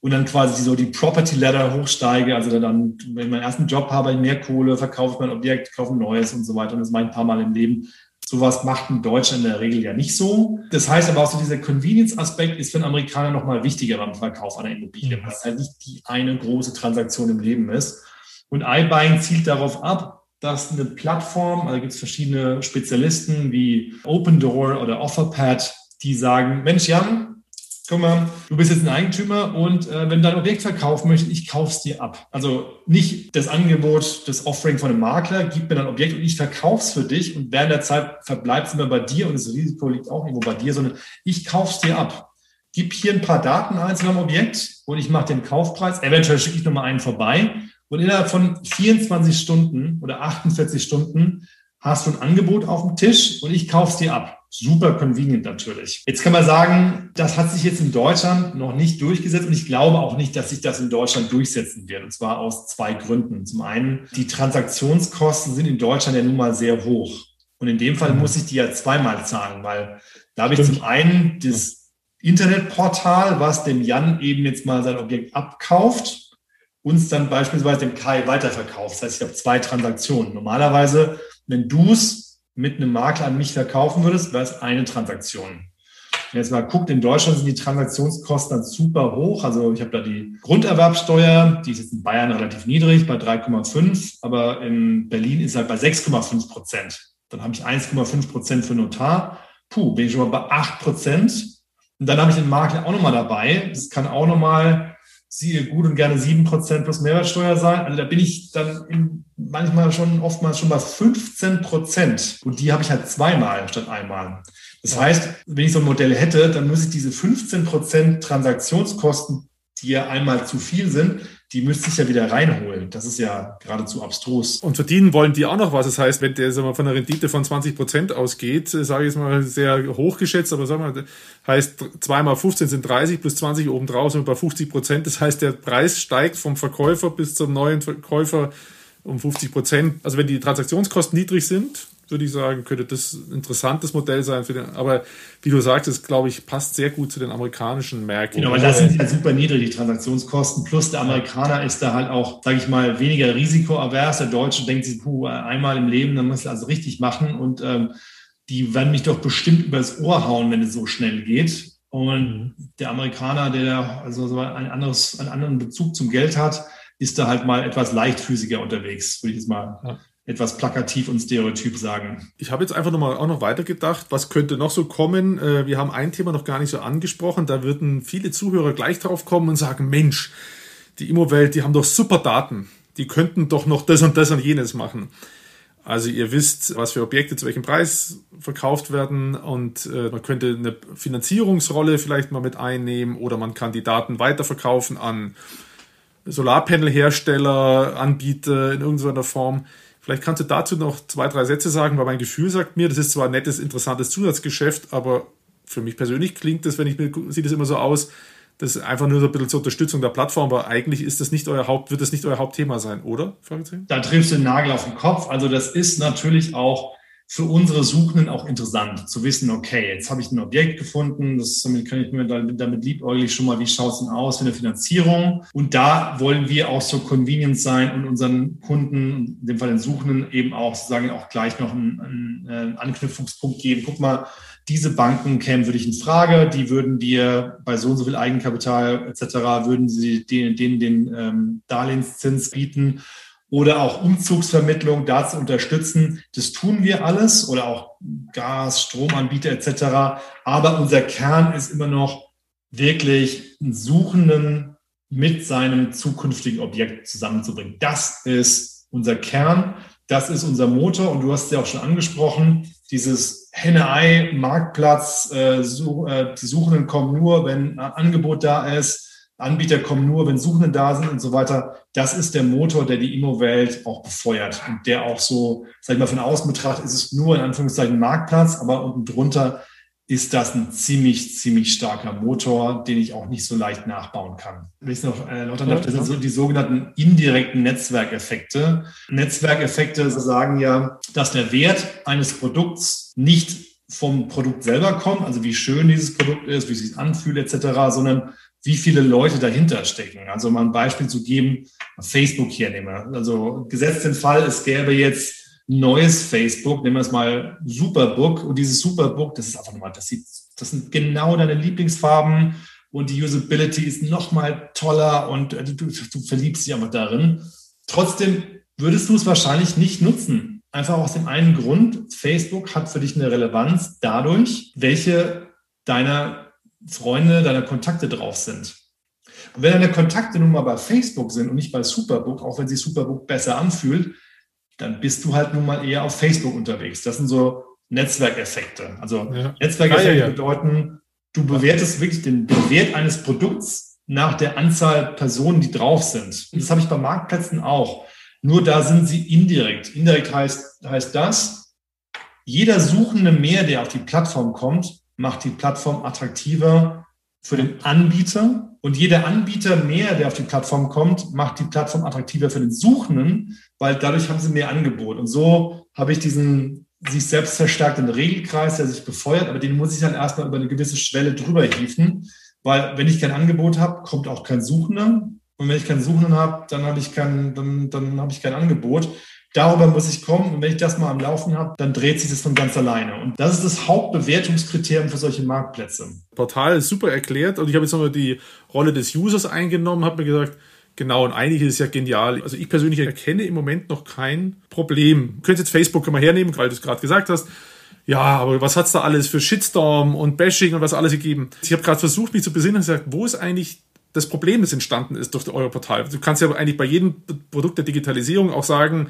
und dann quasi so die Property Ladder hochsteige. Also dann, wenn ich meinen ersten Job habe, mehr Kohle, verkaufe ich mein Objekt, kaufe ein neues und so weiter. Und das mache ich ein paar Mal im Leben. Sowas macht ein Deutscher in der Regel ja nicht so. Das heißt aber auch so, dieser Convenience-Aspekt ist für einen Amerikaner nochmal wichtiger beim Verkauf einer Immobilie, mhm. weil es halt nicht die eine große Transaktion im Leben ist. Und iBuying zielt darauf ab, dass eine Plattform, also gibt es verschiedene Spezialisten wie Open Door oder OfferPad, die sagen, Mensch Jan, guck mal, du bist jetzt ein Eigentümer und äh, wenn du dein Objekt verkaufen möchtest, ich kauf's dir ab. Also nicht das Angebot, das Offering von einem Makler, gib mir dein Objekt und ich verkauf's für dich und während der Zeit verbleibt es immer bei dir und das Risiko liegt auch irgendwo bei dir, sondern ich kauf's dir ab. Gib hier ein paar Daten ein zu deinem Objekt und ich mache den Kaufpreis. Eventuell schicke ich nochmal einen vorbei und innerhalb von 24 Stunden oder 48 Stunden hast du ein Angebot auf dem Tisch und ich kaufe es dir ab. Super convenient natürlich. Jetzt kann man sagen, das hat sich jetzt in Deutschland noch nicht durchgesetzt und ich glaube auch nicht, dass sich das in Deutschland durchsetzen wird. Und zwar aus zwei Gründen. Zum einen, die Transaktionskosten sind in Deutschland ja nun mal sehr hoch. Und in dem Fall mhm. muss ich die ja zweimal zahlen, weil da habe ich zum einen das Internetportal, was dem Jan eben jetzt mal sein Objekt abkauft uns dann beispielsweise dem Kai weiterverkauft. Das heißt, ich habe zwei Transaktionen. Normalerweise, wenn du es mit einem Makler an mich verkaufen würdest, wäre es eine Transaktion. Wenn jetzt mal guckt, in Deutschland sind die Transaktionskosten dann super hoch. Also ich habe da die Grunderwerbsteuer, die ist jetzt in Bayern relativ niedrig, bei 3,5, aber in Berlin ist halt bei 6,5 Prozent. Dann habe ich 1,5 Prozent für Notar. Puh, bin ich schon mal bei 8 Prozent. Und dann habe ich den Makler auch nochmal dabei. Das kann auch nochmal siehe gut und gerne sieben Prozent plus Mehrwertsteuer sein. Also da bin ich dann in, manchmal schon, oftmals schon bei 15 Prozent. Und die habe ich halt zweimal statt einmal. Das heißt, wenn ich so ein Modell hätte, dann muss ich diese 15 Prozent Transaktionskosten, die ja einmal zu viel sind, die müsste ich ja wieder reinholen. Das ist ja geradezu abstrus. Und verdienen wollen die auch noch was. Das heißt, wenn der sagen wir, von einer Rendite von 20 Prozent ausgeht, äh, sage ich jetzt mal sehr hochgeschätzt, aber sagen wir, heißt zweimal 15 sind 30 plus 20 obendrauf sind wir bei 50 Prozent. Das heißt, der Preis steigt vom Verkäufer bis zum neuen Verkäufer um 50 Prozent. Also wenn die Transaktionskosten niedrig sind, würde ich sagen, könnte das ein interessantes Modell sein. Für den, aber wie du sagst, es glaube ich, passt sehr gut zu den amerikanischen Märkten. Genau, weil da sind ja super niedrig, die Transaktionskosten. Plus der Amerikaner ist da halt auch, sage ich mal, weniger risikoavers. Der Deutsche denkt sich, puh, einmal im Leben, dann muss ich also richtig machen. Und ähm, die werden mich doch bestimmt übers Ohr hauen, wenn es so schnell geht. Und mhm. der Amerikaner, der also so ein anderes, einen anderen Bezug zum Geld hat, ist da halt mal etwas leichtfüßiger unterwegs, würde ich jetzt mal ja. Etwas plakativ und stereotyp sagen. Ich habe jetzt einfach nochmal auch noch weitergedacht, was könnte noch so kommen. Äh, wir haben ein Thema noch gar nicht so angesprochen. Da würden viele Zuhörer gleich drauf kommen und sagen, Mensch, die Immowelt, die haben doch super Daten. Die könnten doch noch das und das und jenes machen. Also ihr wisst, was für Objekte zu welchem Preis verkauft werden und äh, man könnte eine Finanzierungsrolle vielleicht mal mit einnehmen oder man kann die Daten weiterverkaufen an Solarpanelhersteller, Anbieter in irgendeiner Form. Vielleicht kannst du dazu noch zwei, drei Sätze sagen, weil mein Gefühl sagt mir, das ist zwar ein nettes, interessantes Zusatzgeschäft, aber für mich persönlich klingt das, wenn ich mir, sieht das immer so aus, das ist einfach nur so ein bisschen zur Unterstützung der Plattform, aber eigentlich ist das nicht euer Haupt, wird das nicht euer Hauptthema sein, oder? Da triffst du den Nagel auf den Kopf. Also das ist natürlich auch für unsere Suchenden auch interessant zu wissen, okay, jetzt habe ich ein Objekt gefunden, das kann ich mir damit, damit liebäuglich schon mal, wie schaut es denn aus für eine Finanzierung? Und da wollen wir auch so convenient sein und unseren Kunden, in dem Fall den Suchenden, eben auch sozusagen auch gleich noch einen, einen, einen Anknüpfungspunkt geben. Guck mal, diese Banken kämen für dich in Frage, die würden dir bei so und so viel Eigenkapital etc., würden sie denen den, den ähm, Darlehenszins bieten oder auch Umzugsvermittlung da zu unterstützen. Das tun wir alles oder auch Gas, Stromanbieter etc. Aber unser Kern ist immer noch wirklich einen Suchenden mit seinem zukünftigen Objekt zusammenzubringen. Das ist unser Kern, das ist unser Motor und du hast es ja auch schon angesprochen dieses Henne-Ei-Marktplatz, äh, äh, die Suchenden kommen nur, wenn ein Angebot da ist, Anbieter kommen nur, wenn Suchende da sind und so weiter. Das ist der Motor, der die Immo-Welt auch befeuert und der auch so, sag ich mal, von außen betrachtet, ist es nur in Anführungszeichen Marktplatz, aber unten drunter ist das ein ziemlich, ziemlich starker Motor, den ich auch nicht so leicht nachbauen kann. Wenn ich es noch erläutern darf, das sind so die sogenannten indirekten Netzwerkeffekte. Netzwerkeffekte sagen ja, dass der Wert eines Produkts nicht vom Produkt selber kommt, also wie schön dieses Produkt ist, wie es sich anfühlt etc., sondern wie viele Leute dahinter stecken. Also mal ein Beispiel zu geben, Facebook hier nehme. Also gesetzt den Fall, es gäbe jetzt neues Facebook, nehmen wir es mal Superbook und dieses Superbook, das ist einfach nochmal, das sieht, das sind genau deine Lieblingsfarben und die Usability ist nochmal toller und du, du, du verliebst dich einfach darin. Trotzdem würdest du es wahrscheinlich nicht nutzen. Einfach aus dem einen Grund, Facebook hat für dich eine Relevanz dadurch, welche deiner Freunde, deiner Kontakte drauf sind. Und wenn deine Kontakte nun mal bei Facebook sind und nicht bei Superbook, auch wenn sich Superbook besser anfühlt, dann bist du halt nun mal eher auf Facebook unterwegs. Das sind so Netzwerkeffekte. Also ja. Netzwerkeffekte ah, ja, ja. bedeuten, du bewertest wirklich den, den Wert eines Produkts nach der Anzahl Personen, die drauf sind. das habe ich bei Marktplätzen auch. Nur da sind sie indirekt. Indirekt heißt, heißt das, jeder Suchende mehr, der auf die Plattform kommt, macht die Plattform attraktiver für den Anbieter und jeder Anbieter mehr, der auf die Plattform kommt, macht die Plattform attraktiver für den Suchenden, weil dadurch haben sie mehr Angebot. Und so habe ich diesen sich selbst verstärkten Regelkreis, der sich befeuert, aber den muss ich dann erstmal über eine gewisse Schwelle drüber hieven, weil wenn ich kein Angebot habe, kommt auch kein Suchender. Und wenn ich keinen Suchenden habe, dann habe ich kein, dann, dann habe ich kein Angebot. Darüber muss ich kommen und wenn ich das mal am Laufen habe, dann dreht sich das von ganz alleine. Und das ist das Hauptbewertungskriterium für solche Marktplätze. Portal ist super erklärt und ich habe jetzt nochmal die Rolle des Users eingenommen, habe mir gesagt, Genau, und eigentlich ist es ja genial. Also ich persönlich erkenne im Moment noch kein Problem. Du könntest jetzt Facebook mal hernehmen, weil du es gerade gesagt hast. Ja, aber was hat's da alles für Shitstorm und Bashing und was alles gegeben? Ich habe gerade versucht, mich zu besinnen und gesagt, wo ist eigentlich das Problem, das entstanden ist durch euer Portal. Du kannst ja eigentlich bei jedem Produkt der Digitalisierung auch sagen,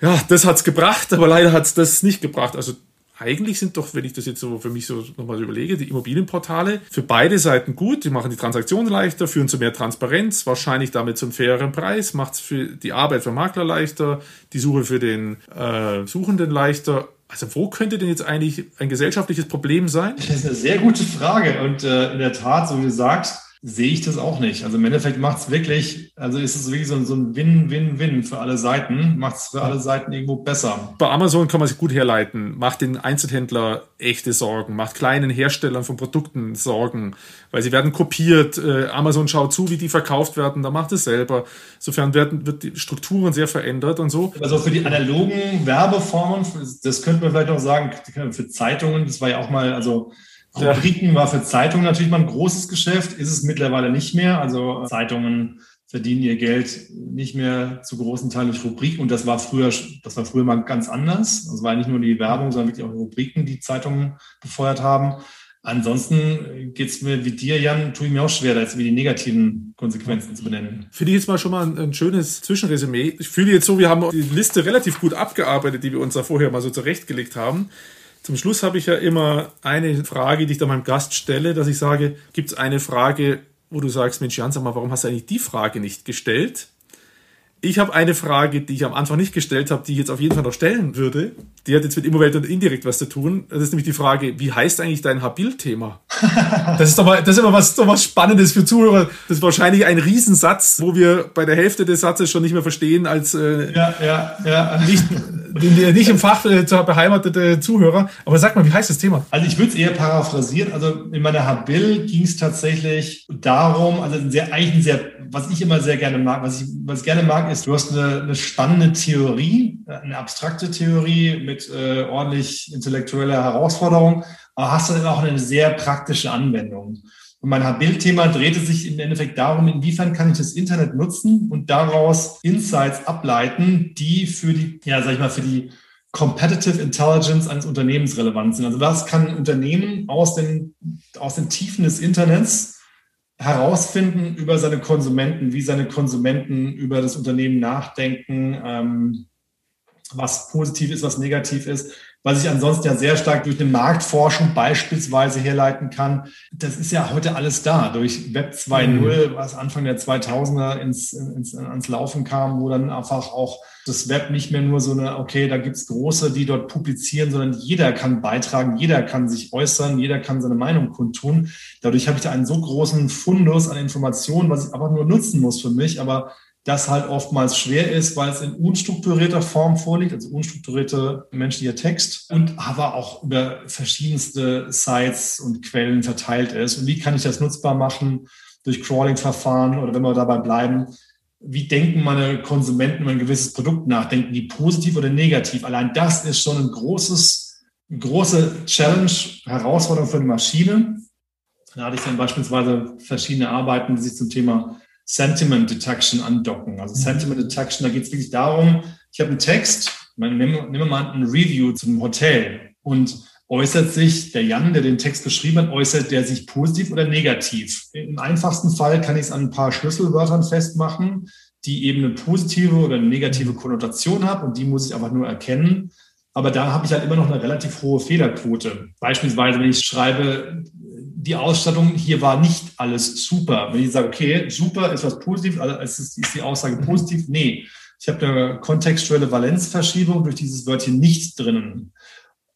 ja, das hat's gebracht, aber leider hat's das nicht gebracht. Also eigentlich sind doch, wenn ich das jetzt so für mich so nochmal überlege, die Immobilienportale für beide Seiten gut. Die machen die Transaktionen leichter, führen zu mehr Transparenz, wahrscheinlich damit zum faireren Preis, macht es für die Arbeit für Makler leichter, die Suche für den äh, Suchenden leichter. Also wo könnte denn jetzt eigentlich ein gesellschaftliches Problem sein? Das ist eine sehr gute Frage und äh, in der Tat, so wie du sagst, sehe ich das auch nicht. Also im Endeffekt macht es wirklich, also ist es wirklich so, so ein Win-Win-Win für alle Seiten, macht es für alle Seiten irgendwo besser. Bei Amazon kann man sich gut herleiten, macht den Einzelhändler echte Sorgen, macht kleinen Herstellern von Produkten Sorgen, weil sie werden kopiert. Äh, Amazon schaut zu, wie die verkauft werden, da macht es selber. Insofern werden, wird die Strukturen sehr verändert und so. Also für die analogen Werbeformen, das könnte man vielleicht auch sagen, für Zeitungen, das war ja auch mal, also Rubriken war für Zeitungen natürlich mal ein großes Geschäft, ist es mittlerweile nicht mehr. Also Zeitungen verdienen ihr Geld nicht mehr zu großen Teilen durch Rubriken. Und das war früher, das war früher mal ganz anders. Das war nicht nur die Werbung, sondern wirklich auch die Rubriken, die Zeitungen befeuert haben. Ansonsten geht es mir wie dir, Jan, tue ich mir auch schwer, da jetzt wie die negativen Konsequenzen zu benennen. Finde ich jetzt mal schon mal ein, ein, schönes Zwischenresümee. Ich fühle jetzt so, wir haben die Liste relativ gut abgearbeitet, die wir uns da vorher mal so zurechtgelegt haben. Zum Schluss habe ich ja immer eine Frage, die ich da meinem Gast stelle, dass ich sage, gibt es eine Frage, wo du sagst, Mensch, Jan, sag mal, warum hast du eigentlich die Frage nicht gestellt? Ich habe eine Frage, die ich am Anfang nicht gestellt habe, die ich jetzt auf jeden Fall noch stellen würde. Die hat jetzt mit Immowelt und indirekt was zu tun. Das ist nämlich die Frage, wie heißt eigentlich dein Habil-Thema? das ist doch mal, das ist immer was, doch was Spannendes für Zuhörer. Das ist wahrscheinlich ein Riesensatz, wo wir bei der Hälfte des Satzes schon nicht mehr verstehen als äh, ja, ja, ja. Nicht, nicht im Fach äh, beheimatete Zuhörer. Aber sag mal, wie heißt das Thema? Also ich würde es eher paraphrasieren. Also in meiner Habil ging es tatsächlich darum, also sehr, eigentlich ein sehr, was ich immer sehr gerne mag, was ich, was ich gerne mag, ist, du hast eine, eine spannende Theorie, eine abstrakte Theorie mit äh, ordentlich intellektueller Herausforderung, aber hast dann auch eine sehr praktische Anwendung. Und mein Bildthema drehte sich im Endeffekt darum, inwiefern kann ich das Internet nutzen und daraus Insights ableiten, die für die, ja, sag ich mal, für die Competitive Intelligence eines Unternehmens relevant sind. Also was kann ein Unternehmen aus den, aus den Tiefen des Internets herausfinden über seine Konsumenten, wie seine Konsumenten über das Unternehmen nachdenken, ähm, was positiv ist, was negativ ist, was ich ansonsten ja sehr stark durch eine Marktforschung beispielsweise herleiten kann. Das ist ja heute alles da, durch Web 2.0, mhm. was Anfang der 2000er ins, ins, ans Laufen kam, wo dann einfach auch das Web nicht mehr nur so eine, okay, da gibt's Große, die dort publizieren, sondern jeder kann beitragen, jeder kann sich äußern, jeder kann seine Meinung kundtun. Dadurch habe ich da einen so großen Fundus an Informationen, was ich aber nur nutzen muss für mich, aber das halt oftmals schwer ist, weil es in unstrukturierter Form vorliegt, also unstrukturierte menschlicher Text und aber auch über verschiedenste Sites und Quellen verteilt ist. Und wie kann ich das nutzbar machen durch Crawling-Verfahren oder wenn wir dabei bleiben, wie denken meine Konsumenten über ein gewisses Produkt nach? Denken die positiv oder negativ? Allein das ist schon ein großes, eine große Challenge, Herausforderung für eine Maschine. Da hatte ich dann beispielsweise verschiedene Arbeiten, die sich zum Thema Sentiment Detection andocken. Also mhm. Sentiment Detection, da geht es wirklich darum, ich habe einen Text, nehmen wir mal ein Review zu einem Hotel und äußert sich der Jan, der den Text geschrieben hat, äußert der sich positiv oder negativ? Im einfachsten Fall kann ich es an ein paar Schlüsselwörtern festmachen, die eben eine positive oder eine negative mhm. Konnotation haben und die muss ich einfach nur erkennen. Aber da habe ich halt immer noch eine relativ hohe Fehlerquote. Beispielsweise, wenn ich schreibe, die Ausstattung hier war nicht alles super. Wenn ich sage, okay, super ist was positiv, also ist, ist die Aussage positiv? Nee. Ich habe eine kontextuelle Valenzverschiebung durch dieses Wörtchen nicht drinnen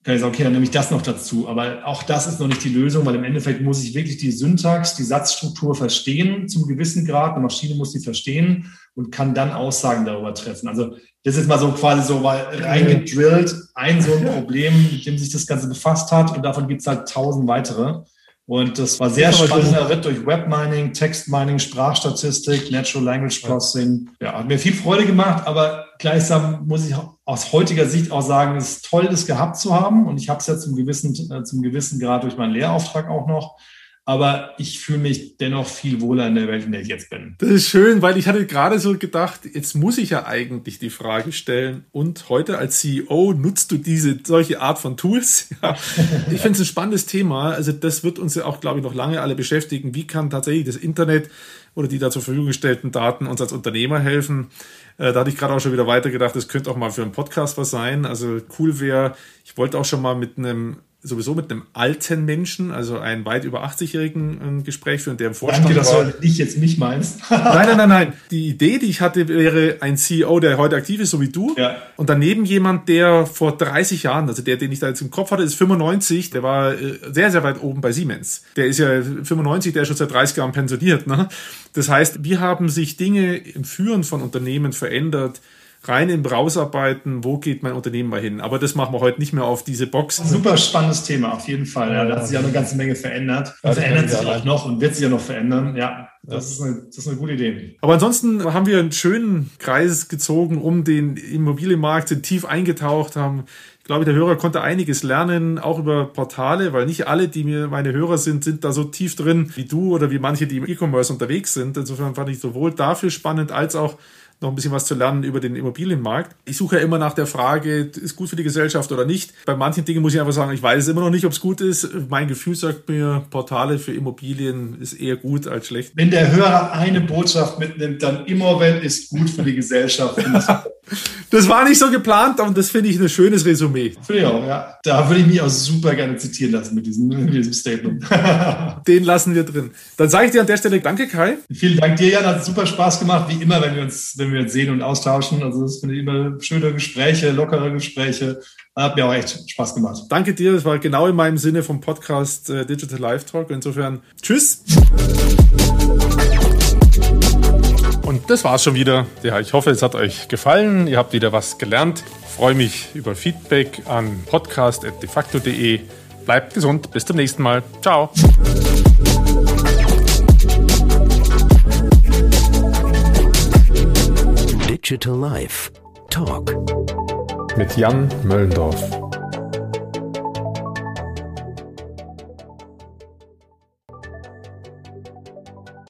kann ich sagen, okay, dann nehme ich das noch dazu. Aber auch das ist noch nicht die Lösung, weil im Endeffekt muss ich wirklich die Syntax, die Satzstruktur verstehen zum gewissen Grad. Eine Maschine muss die verstehen und kann dann Aussagen darüber treffen. Also das ist mal so quasi so reingedrillt, ein so ein Problem, mit dem sich das Ganze befasst hat und davon gibt es halt tausend weitere. Und das war sehr spannender Ritt durch Webmining, Textmining, Sprachstatistik, Natural Language Processing. Ja, hat mir viel Freude gemacht, aber gleichsam muss ich aus heutiger Sicht auch sagen, es ist toll, das gehabt zu haben. Und ich habe es ja zum gewissen, äh, zum gewissen Grad durch meinen Lehrauftrag auch noch aber ich fühle mich dennoch viel wohler in der Welt, in der ich jetzt bin. Das ist schön, weil ich hatte gerade so gedacht, jetzt muss ich ja eigentlich die Frage stellen und heute als CEO nutzt du diese solche Art von Tools? Ja. Ich finde es ein spannendes Thema. Also das wird uns ja auch, glaube ich, noch lange alle beschäftigen. Wie kann tatsächlich das Internet oder die da zur Verfügung gestellten Daten uns als Unternehmer helfen? Äh, da hatte ich gerade auch schon wieder weitergedacht, das könnte auch mal für einen Podcast was sein. Also cool wäre, ich wollte auch schon mal mit einem sowieso mit einem alten Menschen, also einen weit über 80-Jährigen ein Gespräch führen, der im Vorstand Danke, dass war. du nicht jetzt mich meinst. Nein, nein, nein, nein. Die Idee, die ich hatte, wäre ein CEO, der heute aktiv ist, so wie du. Ja. Und daneben jemand, der vor 30 Jahren, also der, den ich da jetzt im Kopf hatte, ist 95, der war äh, sehr, sehr weit oben bei Siemens. Der ist ja 95, der ist schon seit 30 Jahren pensioniert. Ne? Das heißt, wie haben sich Dinge im Führen von Unternehmen verändert? Rein im Rausarbeiten, wo geht mein Unternehmen mal hin? Aber das machen wir heute nicht mehr auf diese Box. Super spannendes Thema, auf jeden Fall. Ja, da hat sich ja eine ganze Menge verändert. Und verändert sich auch noch und wird sich ja noch verändern. Ja, das ist eine, das ist eine gute Idee. Aber ansonsten haben wir einen schönen Kreis gezogen um den Immobilienmarkt, sind tief eingetaucht, haben, ich glaube, der Hörer konnte einiges lernen, auch über Portale, weil nicht alle, die mir meine Hörer sind, sind da so tief drin wie du oder wie manche, die im E-Commerce unterwegs sind. Insofern fand ich sowohl dafür spannend als auch noch ein bisschen was zu lernen über den Immobilienmarkt. Ich suche ja immer nach der Frage, ist gut für die Gesellschaft oder nicht. Bei manchen Dingen muss ich einfach sagen, ich weiß immer noch nicht, ob es gut ist. Mein Gefühl sagt mir, Portale für Immobilien ist eher gut als schlecht. Wenn der Hörer eine Botschaft mitnimmt, dann Immowelt ist gut für die Gesellschaft. Das war nicht so geplant, aber das finde ich ein schönes Resümee. Finde ich auch, ja. Da würde ich mich auch super gerne zitieren lassen mit diesem, mit diesem Statement. Den lassen wir drin. Dann sage ich dir an der Stelle Danke, Kai. Vielen Dank dir, Jan. Hat super Spaß gemacht, wie immer, wenn wir uns, wenn wir uns sehen und austauschen. Also finde ich immer schöne Gespräche, lockere Gespräche. Hat mir auch echt Spaß gemacht. Danke dir. Das war genau in meinem Sinne vom Podcast äh, Digital Live Talk. Insofern, tschüss. Und das war's schon wieder. Ja, ich hoffe, es hat euch gefallen. Ihr habt wieder was gelernt. Ich freue mich über Feedback an podcast.defacto.de. Bleibt gesund. Bis zum nächsten Mal. Ciao. Digital Life Talk. Mit Jan Möllendorf.